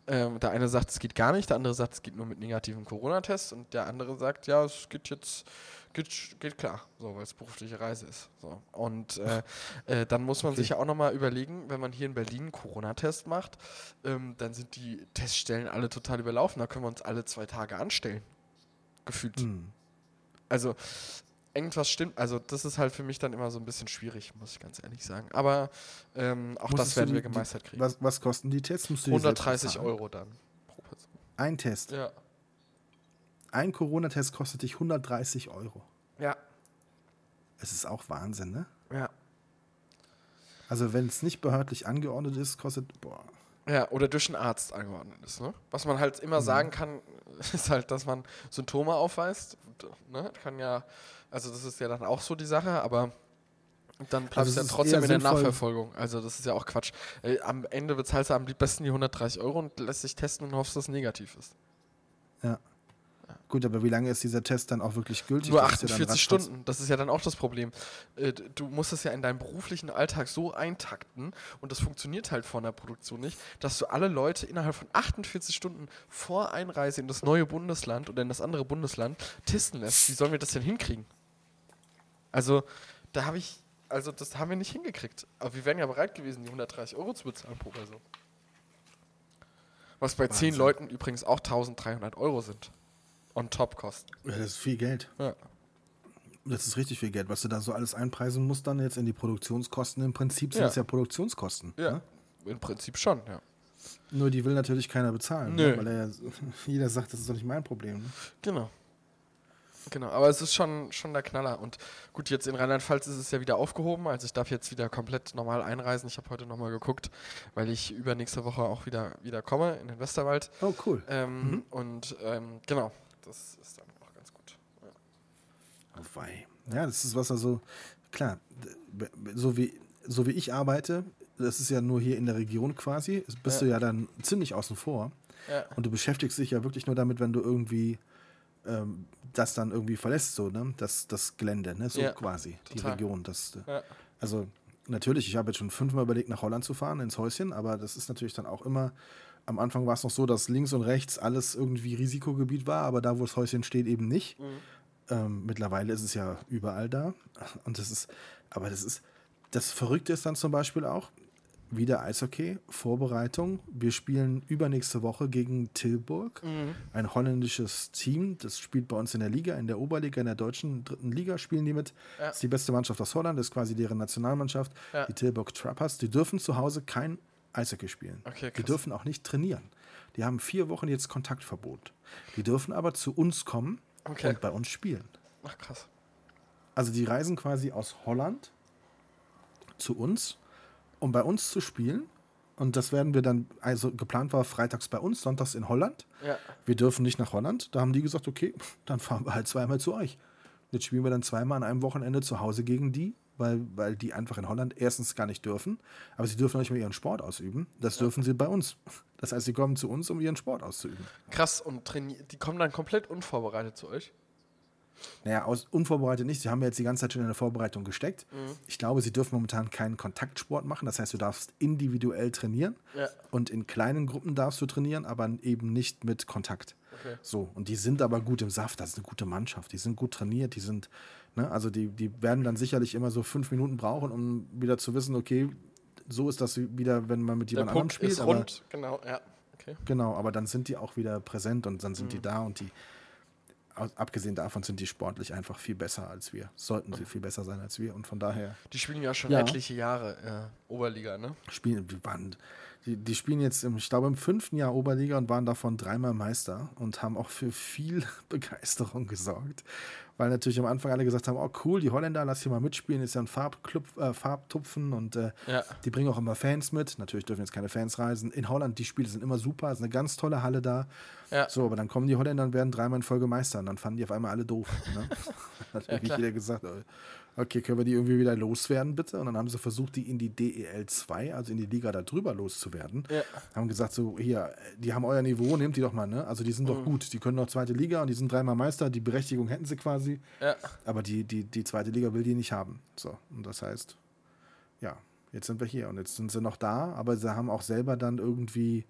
Ähm, der eine sagt, es geht gar nicht, der andere sagt, es geht nur mit negativen Corona-Tests und der andere sagt, ja, es geht jetzt, geht, geht klar, so, weil es berufliche Reise ist. So. Und äh, äh, dann muss man sich ja auch nochmal überlegen, wenn man hier in Berlin einen Corona-Test macht, ähm, dann sind die Teststellen alle total überlaufen, da können wir uns alle zwei Tage anstellen. Gefühlt. Hm. Also irgendwas stimmt, also das ist halt für mich dann immer so ein bisschen schwierig, muss ich ganz ehrlich sagen. Aber ähm, auch Musstest das werden die- wir gemeistert kriegen. Was, was kosten die Tests? Musst du die selbst 130 bezahlen? Euro dann pro Person. Ein Test. Ja. Ein Corona-Test kostet dich 130 Euro. Ja. Es ist auch Wahnsinn, ne? Ja. Also wenn es nicht behördlich angeordnet ist, kostet, boah, Ja, oder durch einen Arzt angeordnet ist. Ne? Was man halt immer sagen kann, *laughs* ist halt, dass man Symptome aufweist. Ne? Kann ja, also das ist ja dann auch so die Sache, aber dann bleibt Also es es ja trotzdem in der Nachverfolgung. Also das ist ja auch Quatsch. Äh, am Ende bezahlst du am besten die 130 Euro und lässt sich testen und hoffst, dass es negativ ist. ja. Gut, aber wie lange ist dieser Test dann auch wirklich gültig? Nur ja dann 48 ratzfatz- Stunden, das ist ja dann auch das Problem. Äh, Du musst es ja in deinem beruflichen Alltag so eintakten und das funktioniert halt von der Produktion nicht, dass du alle Leute innerhalb von 48 Stunden vor Einreise in das neue Bundesland oder in das andere Bundesland testen lässt. Wie sollen wir das denn hinkriegen? Also, da habe ich, also das haben wir nicht hingekriegt. Aber wir wären ja bereit gewesen, die 130 Euro zu bezahlen pro Person. Was bei 10 Wahnsinn. Leuten übrigens auch 1300 Euro sind. On top kosten. Ja, das ist viel Geld. Ja. Das ist richtig viel Geld, was du da so alles einpreisen musst, dann jetzt in die Produktionskosten. Im Prinzip sind Ja. es ja Produktionskosten. Ja, Ne? im Prinzip schon, ja. Nur die will natürlich keiner bezahlen. Ne? Weil er *laughs* jeder sagt, das ist doch nicht mein Problem. Ne? Genau. Genau, aber es ist schon, schon der Knaller. Und gut, jetzt in Rheinland-Pfalz ist es ja wieder aufgehoben. Also ich darf jetzt wieder komplett normal einreisen. Ich habe heute nochmal geguckt, weil ich übernächste Woche auch wieder, wieder komme in den Westerwald. Oh, cool. Ähm, Und ähm, genau, das ist dann auch ganz gut. Ja. Oh, wei. Ja, das ist was also, klar, so wie, so wie ich arbeite, das ist ja nur hier in der Region quasi, bist Ja. du ja dann ziemlich außen vor. Ja. Und du beschäftigst dich ja wirklich nur damit, wenn du irgendwie ähm, das dann irgendwie verlässt, so, ne? Das, das Gelände, ne? So Ja, quasi, die total. Region. Das, äh, Ja. Also natürlich, ich habe jetzt schon fünfmal überlegt, nach Holland zu fahren, ins Häuschen, aber das ist natürlich dann auch immer, am Anfang war es noch so, dass links und rechts alles irgendwie Risikogebiet war, aber da, wo das Häuschen steht, eben nicht. Ähm, mittlerweile ist es ja überall da. Und das ist, aber das ist, das Verrückte ist dann zum Beispiel auch, wieder Eishockey, Vorbereitung. Wir spielen übernächste Woche gegen Tilburg, ein holländisches Team. Das spielt bei uns in der Liga, in der Oberliga, in der deutschen dritten Liga spielen die mit. Ja. Das ist die beste Mannschaft aus Holland, das ist quasi deren Nationalmannschaft. Ja. Die Tilburg Trappers. Die dürfen zu Hause kein Eishockey spielen. Okay, die dürfen auch nicht trainieren. Die haben vier Wochen jetzt Kontaktverbot. Die dürfen aber zu uns kommen Okay. und bei uns spielen. Ach krass. Also die reisen quasi aus Holland zu uns, um bei uns zu spielen. Und das werden wir dann, also geplant war freitags bei uns, sonntags in Holland. Ja. Wir dürfen nicht nach Holland. Da haben die gesagt, okay, *laughs* dann fahren wir halt zweimal zu euch. Jetzt spielen wir dann zweimal an einem Wochenende zu Hause gegen die, weil, weil die einfach in Holland erstens gar nicht dürfen, aber sie dürfen auch nicht mehr ihren Sport ausüben. Das dürfen sie bei uns. Das heißt, sie kommen zu uns, um ihren Sport auszuüben. Krass. Und die kommen dann komplett unvorbereitet zu euch. Naja, aus, unvorbereitet nicht. Sie haben ja jetzt die ganze Zeit schon in der Vorbereitung gesteckt. Mhm. Ich glaube, sie dürfen momentan keinen Kontaktsport machen. Das heißt, du darfst individuell trainieren. Ja. Und in kleinen Gruppen darfst du trainieren, aber eben nicht mit Kontakt. Okay. So, und die sind aber gut im Saft. Das ist eine gute Mannschaft. Die sind gut trainiert. Die sind, ne, also die, die werden dann sicherlich immer so fünf Minuten brauchen, um wieder zu wissen, okay, so ist das wieder, wenn man mit jemand anderem spielt. ist aber- rund. Genau. Ja. Okay. Genau, aber dann sind die auch wieder präsent und dann sind die da und die, abgesehen davon sind die sportlich einfach viel besser als wir. Sollten sie viel besser sein als wir und von daher Die spielen ja schon Ja. etliche Jahre äh, Oberliga, ne? spielen, wir waren, die, die spielen jetzt, im, ich glaube, im fünften Jahr Oberliga und waren davon dreimal Meister und haben auch für viel *laughs* Begeisterung gesorgt. Weil natürlich am Anfang alle gesagt haben, oh cool, die Holländer, lass hier mal mitspielen, ist ja ein Farbclub, äh, Farbtupfen und äh, Ja. die bringen auch immer Fans mit. Natürlich dürfen jetzt keine Fans reisen. In Holland, die Spiele sind immer super, ist eine ganz tolle Halle da. Ja. So, aber dann kommen die Holländer und werden dreimal in Folge Meister und dann fanden die auf einmal alle doof. Ne? *laughs* Hat Ja, klar. jeder gesagt, okay, können wir die irgendwie wieder loswerden, bitte? Und dann haben sie versucht, die in die DEL 2, also in die Liga da drüber loszuwerden. Ja. Haben gesagt, so, hier, die haben euer Niveau, nehmt die doch mal, ne? Also die sind doch gut, die können doch zweite Liga und die sind dreimal Meister, die Berechtigung hätten sie quasi, Ja. aber die, die, die zweite Liga will die nicht haben. So, und das heißt, ja, jetzt sind wir hier und jetzt sind sie noch da, aber sie haben auch selber dann irgendwie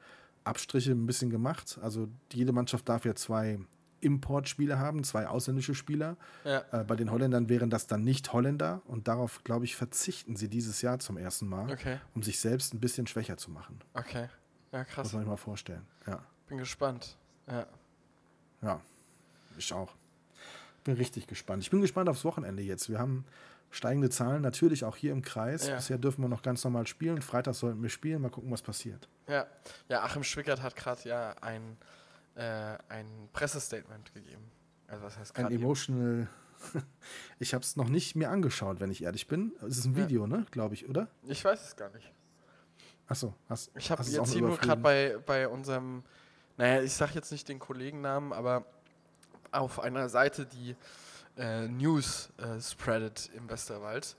Abstriche ein bisschen gemacht. Also jede Mannschaft darf ja zwei Importspieler haben, zwei ausländische Spieler. Ja. Äh, bei den Holländern wären das dann nicht Holländer und darauf, glaube ich, verzichten sie dieses Jahr zum ersten Mal, Okay. um sich selbst ein bisschen schwächer zu machen. Okay. Ja, Muss krass. man sich mal vorstellen. Ja, Bin gespannt. Ja. ja, ich auch. Bin richtig gespannt. Ich bin gespannt aufs Wochenende jetzt. Wir haben steigende Zahlen, natürlich auch hier im Kreis. Ja. Bisher dürfen wir noch ganz normal spielen. Freitag sollten wir spielen. Mal gucken, was passiert. Ja. Ja, Achim Schwickert hat gerade ja ein, äh, ein Pressestatement gegeben. Also was heißt Ein emotional. *laughs* ich habe es noch nicht mir angeschaut, wenn ich ehrlich bin. Es ist ein Ja. Video, ne? Glaube ich, oder? Ich weiß es gar nicht. Achso, hast Ich habe jetzt hier nur gerade bei, bei unserem, naja, ich sag jetzt nicht den Kollegennamen, aber auf einer Seite, die äh, News äh, spreadet im Westerwald,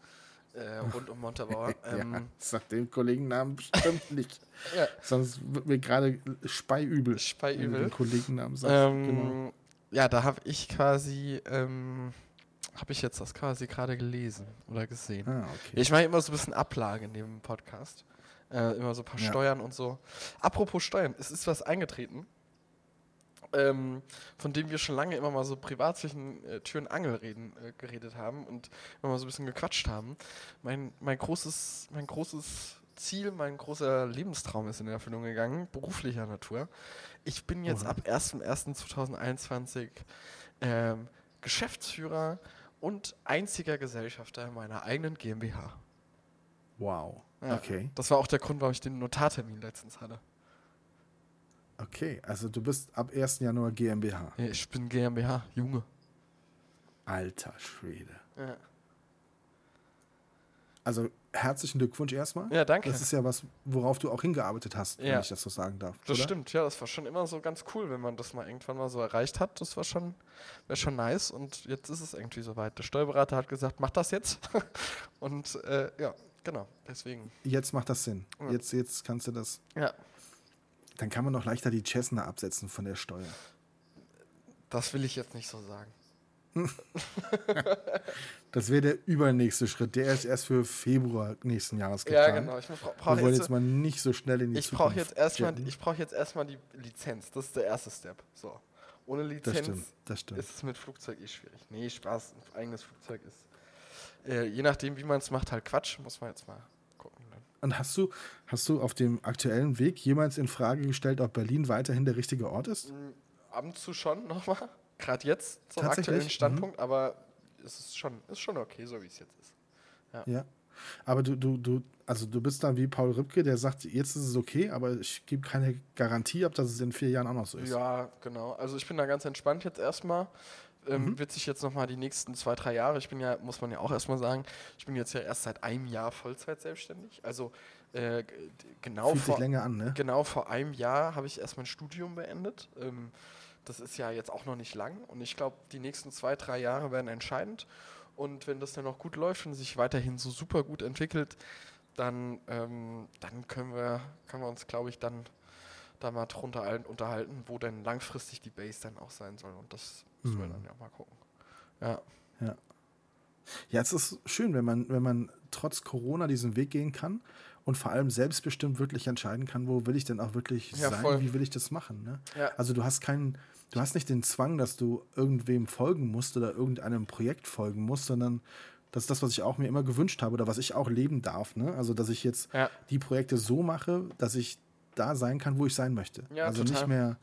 äh, rund um Montabaur. *laughs* Ähm, ja, sag den Kollegennamen bestimmt nicht. *laughs* ja. Sonst wird mir gerade speiübel. Speiübel. Den Kollegennamen sagst. Ähm, genau. Ja, da habe ich quasi, ähm, habe ich jetzt das quasi gerade gelesen oder gesehen. Ah, okay. Ich mache immer so ein bisschen Ablage in dem Podcast. Äh, immer so ein paar Ja. Steuern und so. Apropos Steuern, es ist was eingetreten, ähm, von dem wir schon lange immer mal so privat zwischen äh, Tür und Angel reden, äh, geredet haben und immer mal so ein bisschen gequatscht haben. Mein, mein, großes, mein großes Ziel, mein großer Lebenstraum ist in Erfüllung gegangen, beruflicher Natur. Ich bin jetzt Oha. ab 1.1.2021 ähm, Geschäftsführer und einziger Gesellschafter meiner eigenen GmbH. Wow. Ja. Okay. Das war auch der Grund, warum ich den Notartermin letztens hatte. Okay. Also du bist ab 1. Januar GmbH. Ja, Ich bin GmbH, Junge. Alter Schwede. Ja, Also herzlichen Glückwunsch erstmal. ja danke. Das ist ja was, worauf du auch hingearbeitet hast, wenn Ja. ich das so sagen darf. Das oder? stimmt, ja, das war schon immer so ganz cool, wenn man das mal irgendwann mal so erreicht hat. Das war schon, wäre schon nice und jetzt ist es irgendwie soweit. Der Steuerberater hat gesagt, mach das jetzt. *laughs* und äh, ja, genau, deswegen. Jetzt macht das Sinn. Ja. Jetzt, jetzt kannst du das. Ja, Dann kann man noch leichter die Cessna absetzen von der Steuer. Das will ich jetzt nicht so sagen. *laughs* Das wäre der übernächste Schritt. Der ist erst für Februar nächsten Jahres geplant. Ja, genau. Ich brauche Wir wollen jetzt, jetzt mal nicht so schnell in die ich Zukunft jetzt erstmal, ich brauche jetzt erstmal die Lizenz. Das ist der erste Step. So. Ohne Das Lizenz stimmt, das stimmt. ist es mit Flugzeug eh schwierig. Nee, Spaß, ein eigenes Flugzeug ist. Äh, je nachdem, wie man es macht, halt Quatsch. Muss man jetzt mal. Und hast du, hast du auf dem aktuellen Weg jemals in Frage gestellt, ob Berlin weiterhin der richtige Ort ist? Mm, Ab und zu schon nochmal. *laughs* Gerade jetzt zum aktuellen Mhm. Standpunkt, aber es ist schon, ist schon okay, so wie es jetzt ist. Ja. Aber du, du, du, also du bist dann wie Paul Ripke, der sagt, jetzt ist es okay, aber ich gebe keine Garantie ab, dass es in vier Jahren auch noch so ist. Ja, genau. Also ich bin da ganz entspannt jetzt erstmal. Ähm, Mhm. Wird sich jetzt nochmal die nächsten zwei, drei Jahre, ich bin ja, muss man ja auch erstmal sagen, ich bin jetzt ja erst seit einem Jahr Vollzeit selbstständig. Also äh, genau, Fühlt vor, länger an, ne? genau vor einem Jahr habe ich erst mein Studium beendet. Ähm, das ist ja jetzt auch noch nicht lang und ich glaube, die nächsten zwei, drei Jahre werden entscheidend. Und wenn das dann noch gut läuft und sich weiterhin so super gut entwickelt, dann, ähm, dann können, wir, können wir uns, glaube ich, dann da mal drunter unterhalten, wo denn langfristig die Base dann auch sein soll. Und das müssen wir Mhm. dann ja mal gucken. Ja, Ja, es ist schön, wenn man, wenn man trotz Corona diesen Weg gehen kann und vor allem selbstbestimmt wirklich entscheiden kann, wo will ich denn auch wirklich Ja, sein, voll. wie will ich das machen. Ne? Ja. Also du hast keinen, du hast nicht den Zwang, dass du irgendwem folgen musst oder irgendeinem Projekt folgen musst, sondern das ist das, was ich auch mir immer gewünscht habe oder was ich auch leben darf. Ne? Also dass ich jetzt Ja. die Projekte so mache, dass ich da sein kann, wo ich sein möchte. Ja, also total. nicht mehr,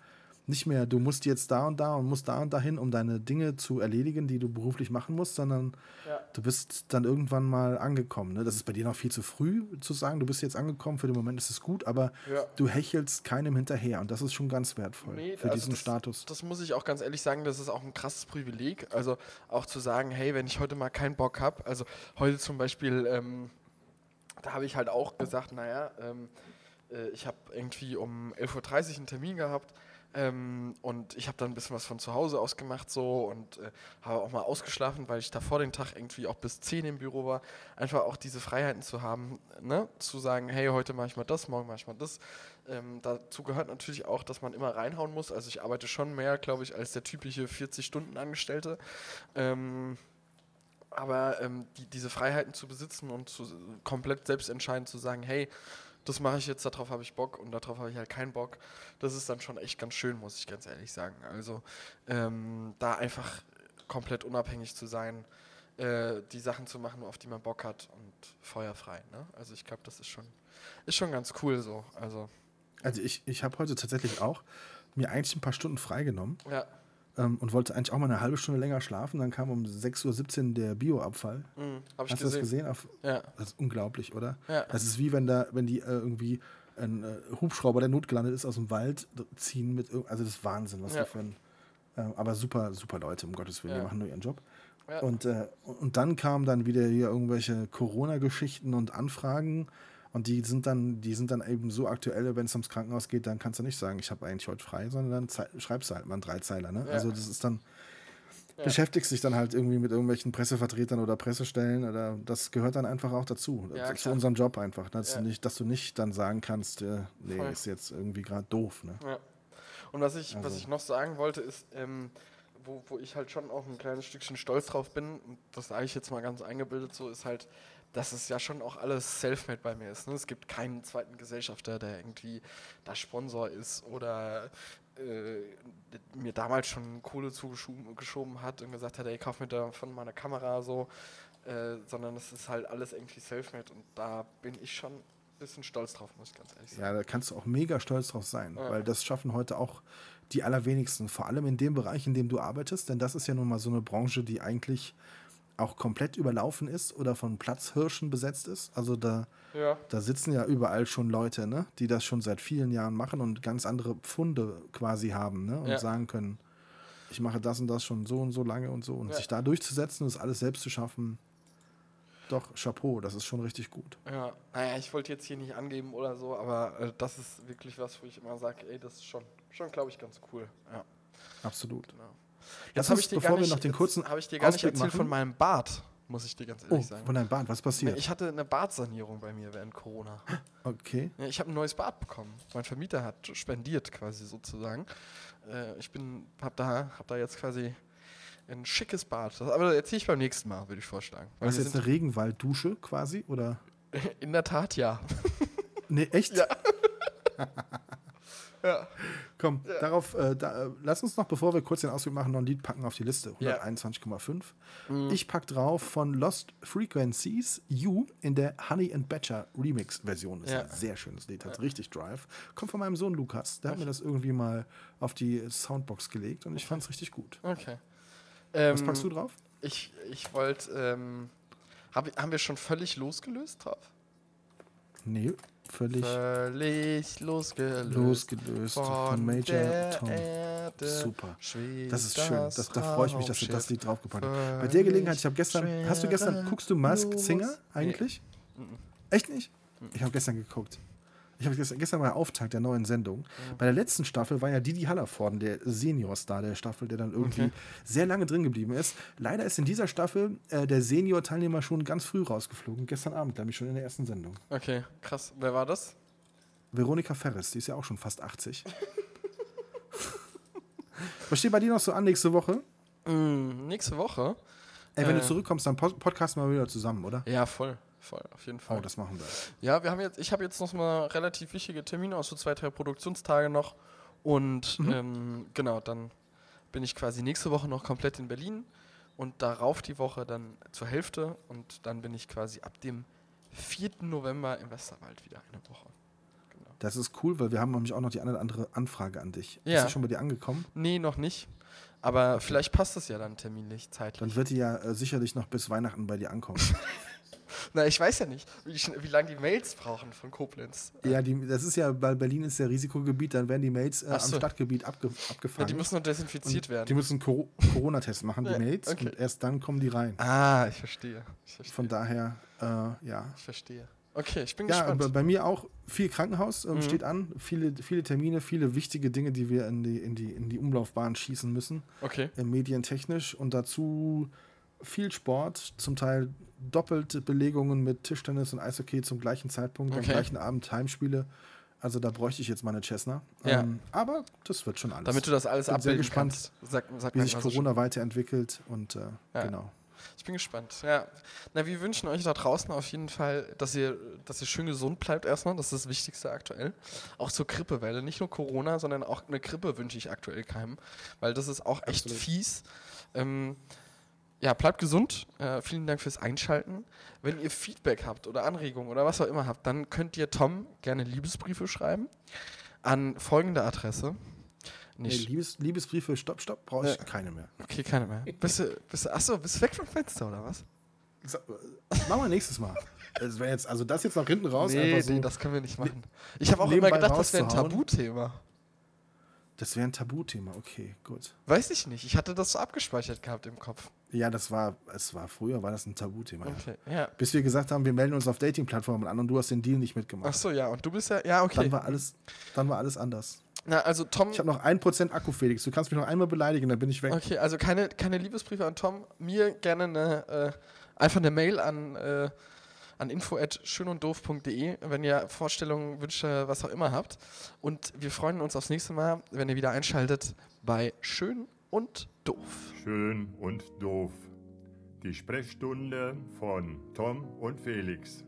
nicht mehr, du musst jetzt da und da und musst da und dahin, um deine Dinge zu erledigen, die du beruflich machen musst, sondern Ja. du bist dann irgendwann mal angekommen. Ne? Das ist bei dir noch viel zu früh zu sagen, du bist jetzt angekommen, für den Moment ist es gut, aber Ja. du hechelst keinem hinterher und das ist schon ganz wertvoll Nee, für also diesen das, Status. Das muss ich auch ganz ehrlich sagen, das ist auch ein krasses Privileg. Also auch zu sagen, hey, wenn ich heute mal keinen Bock habe, also heute zum Beispiel, ähm, da habe ich halt auch gesagt, naja, ähm, äh, ich habe irgendwie um 11.30 Uhr einen Termin gehabt ähm, und ich habe dann ein bisschen was von zu Hause aus gemacht so und äh, habe auch mal ausgeschlafen, weil ich da vor den Tag irgendwie auch bis 10 im Büro war. Einfach auch diese Freiheiten zu haben, ne? zu sagen, hey, heute mache ich mal das, morgen mache ich mal das. Ähm, dazu gehört natürlich auch, dass man immer reinhauen muss. Also ich arbeite schon mehr, glaube ich, als der typische 40-Stunden-Angestellte. Ähm, aber ähm, die, diese Freiheiten zu besitzen und zu, komplett selbst entscheiden zu sagen, hey, das mache ich jetzt, darauf habe ich Bock und darauf habe ich halt keinen Bock, das ist dann schon echt ganz schön, muss ich ganz ehrlich sagen. Also ähm, da einfach komplett unabhängig zu sein, äh, die Sachen zu machen, auf die man Bock hat und feuerfrei. Ne? Also ich glaube, das ist schon, ist schon ganz cool so. Also Also ich, ich habe heute tatsächlich auch mir eigentlich ein paar Stunden freigenommen ja, ähm, und wollte eigentlich auch mal eine halbe Stunde länger schlafen. Dann kam um 6.17 Uhr der Bioabfall. mhm, Hast du das gesehen. gesehen? Auf, Ja, das ist unglaublich, oder? ja, Das ist wie wenn da, wenn die äh, irgendwie ein äh, Hubschrauber, der notgelandet ist, aus dem Wald ziehen mit, also das ist Wahnsinn, was Ja. die für ein, äh, aber super, super Leute, um Gottes Willen, Ja. die machen nur ihren Job. ja. Und, äh, und dann kamen dann wieder hier irgendwelche Corona-Geschichten und Anfragen und die sind dann, die sind dann eben so aktuell, wenn es ums Krankenhaus geht, dann kannst du nicht sagen, ich habe eigentlich heute frei, sondern dann schreibst du halt mal einen Dreizeiler. Ne? Ja. Also das ist dann, Ja. beschäftigst dich dann halt irgendwie mit irgendwelchen Pressevertretern oder Pressestellen oder das gehört dann einfach auch dazu, Ja, zu unserem Job einfach, dass, Ja. du nicht, dass du nicht dann sagen kannst, äh, nee, Voll. ist jetzt irgendwie gerade doof. Ne? Ja. Und was ich, was Also- ich noch sagen wollte, ist, ähm, wo, wo ich halt schon auch ein kleines Stückchen stolz drauf bin, und das sage ich jetzt mal ganz eingebildet so, ist halt, dass es ja schon auch alles self-made bei mir ist. Ne? Es gibt keinen zweiten Gesellschafter, der irgendwie da Sponsor ist oder äh, mir damals schon Kohle zugeschoben geschoben hat und gesagt hat, ey, kauf mir davon mal eine Kamera so, äh, sondern es ist halt alles irgendwie self-made und da bin ich schon ein bisschen stolz drauf, muss ich ganz ehrlich sagen. Ja, da kannst du auch mega stolz drauf sein, Ja. weil das schaffen heute auch die allerwenigsten, vor allem in dem Bereich, in dem du arbeitest, denn das ist ja nun mal so eine Branche, die eigentlich auch komplett überlaufen ist oder von Platzhirschen besetzt ist. Also da, Ja. da sitzen ja überall schon Leute, ne, die das schon seit vielen Jahren machen und ganz andere Pfunde quasi haben ne, und Ja. sagen können, ich mache das und das schon so und so lange und so. Und Ja. sich da durchzusetzen, das alles selbst zu schaffen, doch, Chapeau, das ist schon richtig gut. Ja, naja, ich wollte jetzt hier nicht angeben oder so, aber äh, das ist wirklich was, wo ich immer sage, ey, das ist schon, schon glaube ich, ganz cool. Ja, Absolut. genau. Lass hab uns, bevor wir noch den kurzen habe ich dir gar nicht erzählt machen. von meinem Bart. muss ich dir ganz Oh, ehrlich sagen. von deinem Bart, was passiert? Ich hatte eine Badsanierung bei mir während Corona. Okay. Ich habe ein neues Bad bekommen. Mein Vermieter hat spendiert quasi sozusagen. Äh, ich bin, hab da, hab da jetzt quasi ein schickes Bad. Das, aber das erzähle ich beim nächsten Mal, würde ich vorschlagen. Weil Was wir jetzt eine Regenwalddusche quasi? Oder? *laughs* in der Tat ja. Nee, echt? Ja. *laughs* ja. Komm, darauf, äh, da, lass uns noch, bevor wir kurz den Ausflug machen, noch ein Lied packen auf die Liste. Ja. 121,5. Mhm. Ich pack drauf von Lost Frequencies You in der Honey and Badger Remix-Version. Ist Ja. ein sehr schönes Lied, hat richtig Drive. Kommt von meinem Sohn Lukas. Der hat mir das irgendwie mal auf die Soundbox gelegt und ich fand es richtig gut. Okay. Was Ähm, packst du drauf? Ich, ich wollte, ähm, hab, haben wir schon völlig losgelöst drauf? Nee, völlig Völlig losgelöst. losgelöst von, Major Tom. Erde Super. Das ist schön. Das, da freue ich mich, dass du das. Lied draufgepackt hast. Bei der Gelegenheit, ich habe gestern, hast du gestern, guckst du Masked Singer eigentlich? Echt nicht? Ich habe gestern geguckt. Ich habe gestern, der Auftakt der neuen Sendung. Bei der letzten Staffel war ja Didi Hallervorden, der Senior-Star der Staffel, der dann irgendwie Okay. sehr lange drin geblieben ist. Leider ist in dieser Staffel äh, der Senior-Teilnehmer schon ganz früh rausgeflogen. Gestern Abend, glaube ich, schon in der ersten Sendung. Okay, krass. Wer war das? Veronika Ferres, die ist ja auch schon fast 80. *laughs* Was steht bei dir noch so an nächste Woche? Mm, nächste Woche? Ey, wenn Äh. du zurückkommst, dann pod- podcasten wir wieder zusammen, oder? Ja, voll. Voll, auf jeden Fall. Oh, das machen wir. Ja, wir haben jetzt, ich habe jetzt noch mal relativ wichtige Termine, auch so zwei, drei Produktionstage noch. Und Mhm. ähm, genau, dann bin ich quasi nächste Woche noch komplett in Berlin und darauf die Woche dann zur Hälfte und dann bin ich quasi ab dem 4. November im Westerwald wieder eine Woche. Genau. Das ist cool, weil wir haben nämlich auch noch die eine oder andere Anfrage an dich. Ja. Ist die schon bei dir angekommen? Nee, noch nicht. Aber vielleicht passt es ja dann terminlich, zeitlich. Dann wird die ja äh, sicherlich noch bis Weihnachten bei dir ankommen. *laughs* Na, ich weiß ja nicht, wie, wie lange die Mails brauchen von Koblenz. ja, die, das ist ja, weil Berlin ist ja Risikogebiet, dann werden die Mails äh, Ach am so. Stadtgebiet abge, Ja, abgefangen. die müssen nur desinfiziert werden. Die müssen Coro- Corona-Test machen, die Ja, Mails, okay. und erst dann kommen die rein. ah, ich verstehe. Ich verstehe. Von daher, äh, ja. ich verstehe. Okay, ich bin Ja, gespannt. aber bei mir auch viel Krankenhaus ähm, Mhm. steht an, viele, viele Termine, viele wichtige Dinge, die wir in die, in die, in die Umlaufbahn schießen müssen. Okay. äh, medientechnisch und dazu viel Sport, zum Teil doppelte Belegungen mit Tischtennis und Eishockey zum gleichen Zeitpunkt, am Okay. gleichen Abend Heimspiele. Also da bräuchte ich jetzt meine Cessna. Ja. Ähm, aber das wird schon alles. Damit du das alles Bin sehr abbilden gespannt, kannst. Sag, sag wie sich Corona weiterentwickelt und äh, Ja. genau. Ich bin gespannt. Ja. Na, wir wünschen euch da draußen auf jeden Fall, dass ihr, dass ihr schön gesund bleibt erstmal. Das ist das Wichtigste aktuell. Auch zur Grippewelle. Nicht nur Corona, sondern auch eine Grippe wünsche ich aktuell keinem. Weil das ist auch echt Absolut. fies. Ähm, ja, bleibt gesund. Äh, vielen Dank fürs Einschalten. Wenn ihr Feedback habt oder Anregungen oder was auch immer habt, dann könnt ihr Tom gerne Liebesbriefe schreiben an folgende Adresse. Nee, Nicht, Liebes, Liebesbriefe, stopp, stopp, brauche ich Ja. keine mehr. okay, keine mehr. Bist du, bist du, achso, bist du weg vom Fenster oder was? So, äh, machen wir nächstes Mal. *laughs* Das jetzt, also das jetzt nach hinten raus, nee, so. nee, das können wir nicht machen. Ich habe auch immer gedacht, das wäre ein rauszuhauen. Tabuthema. wäre ein Tabuthema, okay, gut. Weiß ich nicht. Ich hatte das so abgespeichert gehabt im Kopf. Ja, das war, es war früher, war das ein Tabuthema. Ja. Okay, ja. Bis wir gesagt haben, wir melden uns auf Dating-Plattformen an und du hast den Deal nicht mitgemacht. Ach so, ja. Und du bist ja, ja, okay. Dann war alles, dann war alles anders. Na, also Tom, Ich habe noch 1% Akku, Felix. Du kannst mich noch einmal beleidigen, dann bin ich weg. okay, also keine, keine Liebesbriefe an Tom. Mir gerne eine, äh, einfach eine Mail an, äh, an info@schönunddoof.de, wenn ihr Vorstellungen, Wünsche, was auch immer habt. Und wir freuen uns aufs nächste Mal, wenn ihr wieder einschaltet bei Schön und Doof. Schön und doof. Die Sprechstunde von Tom und Felix.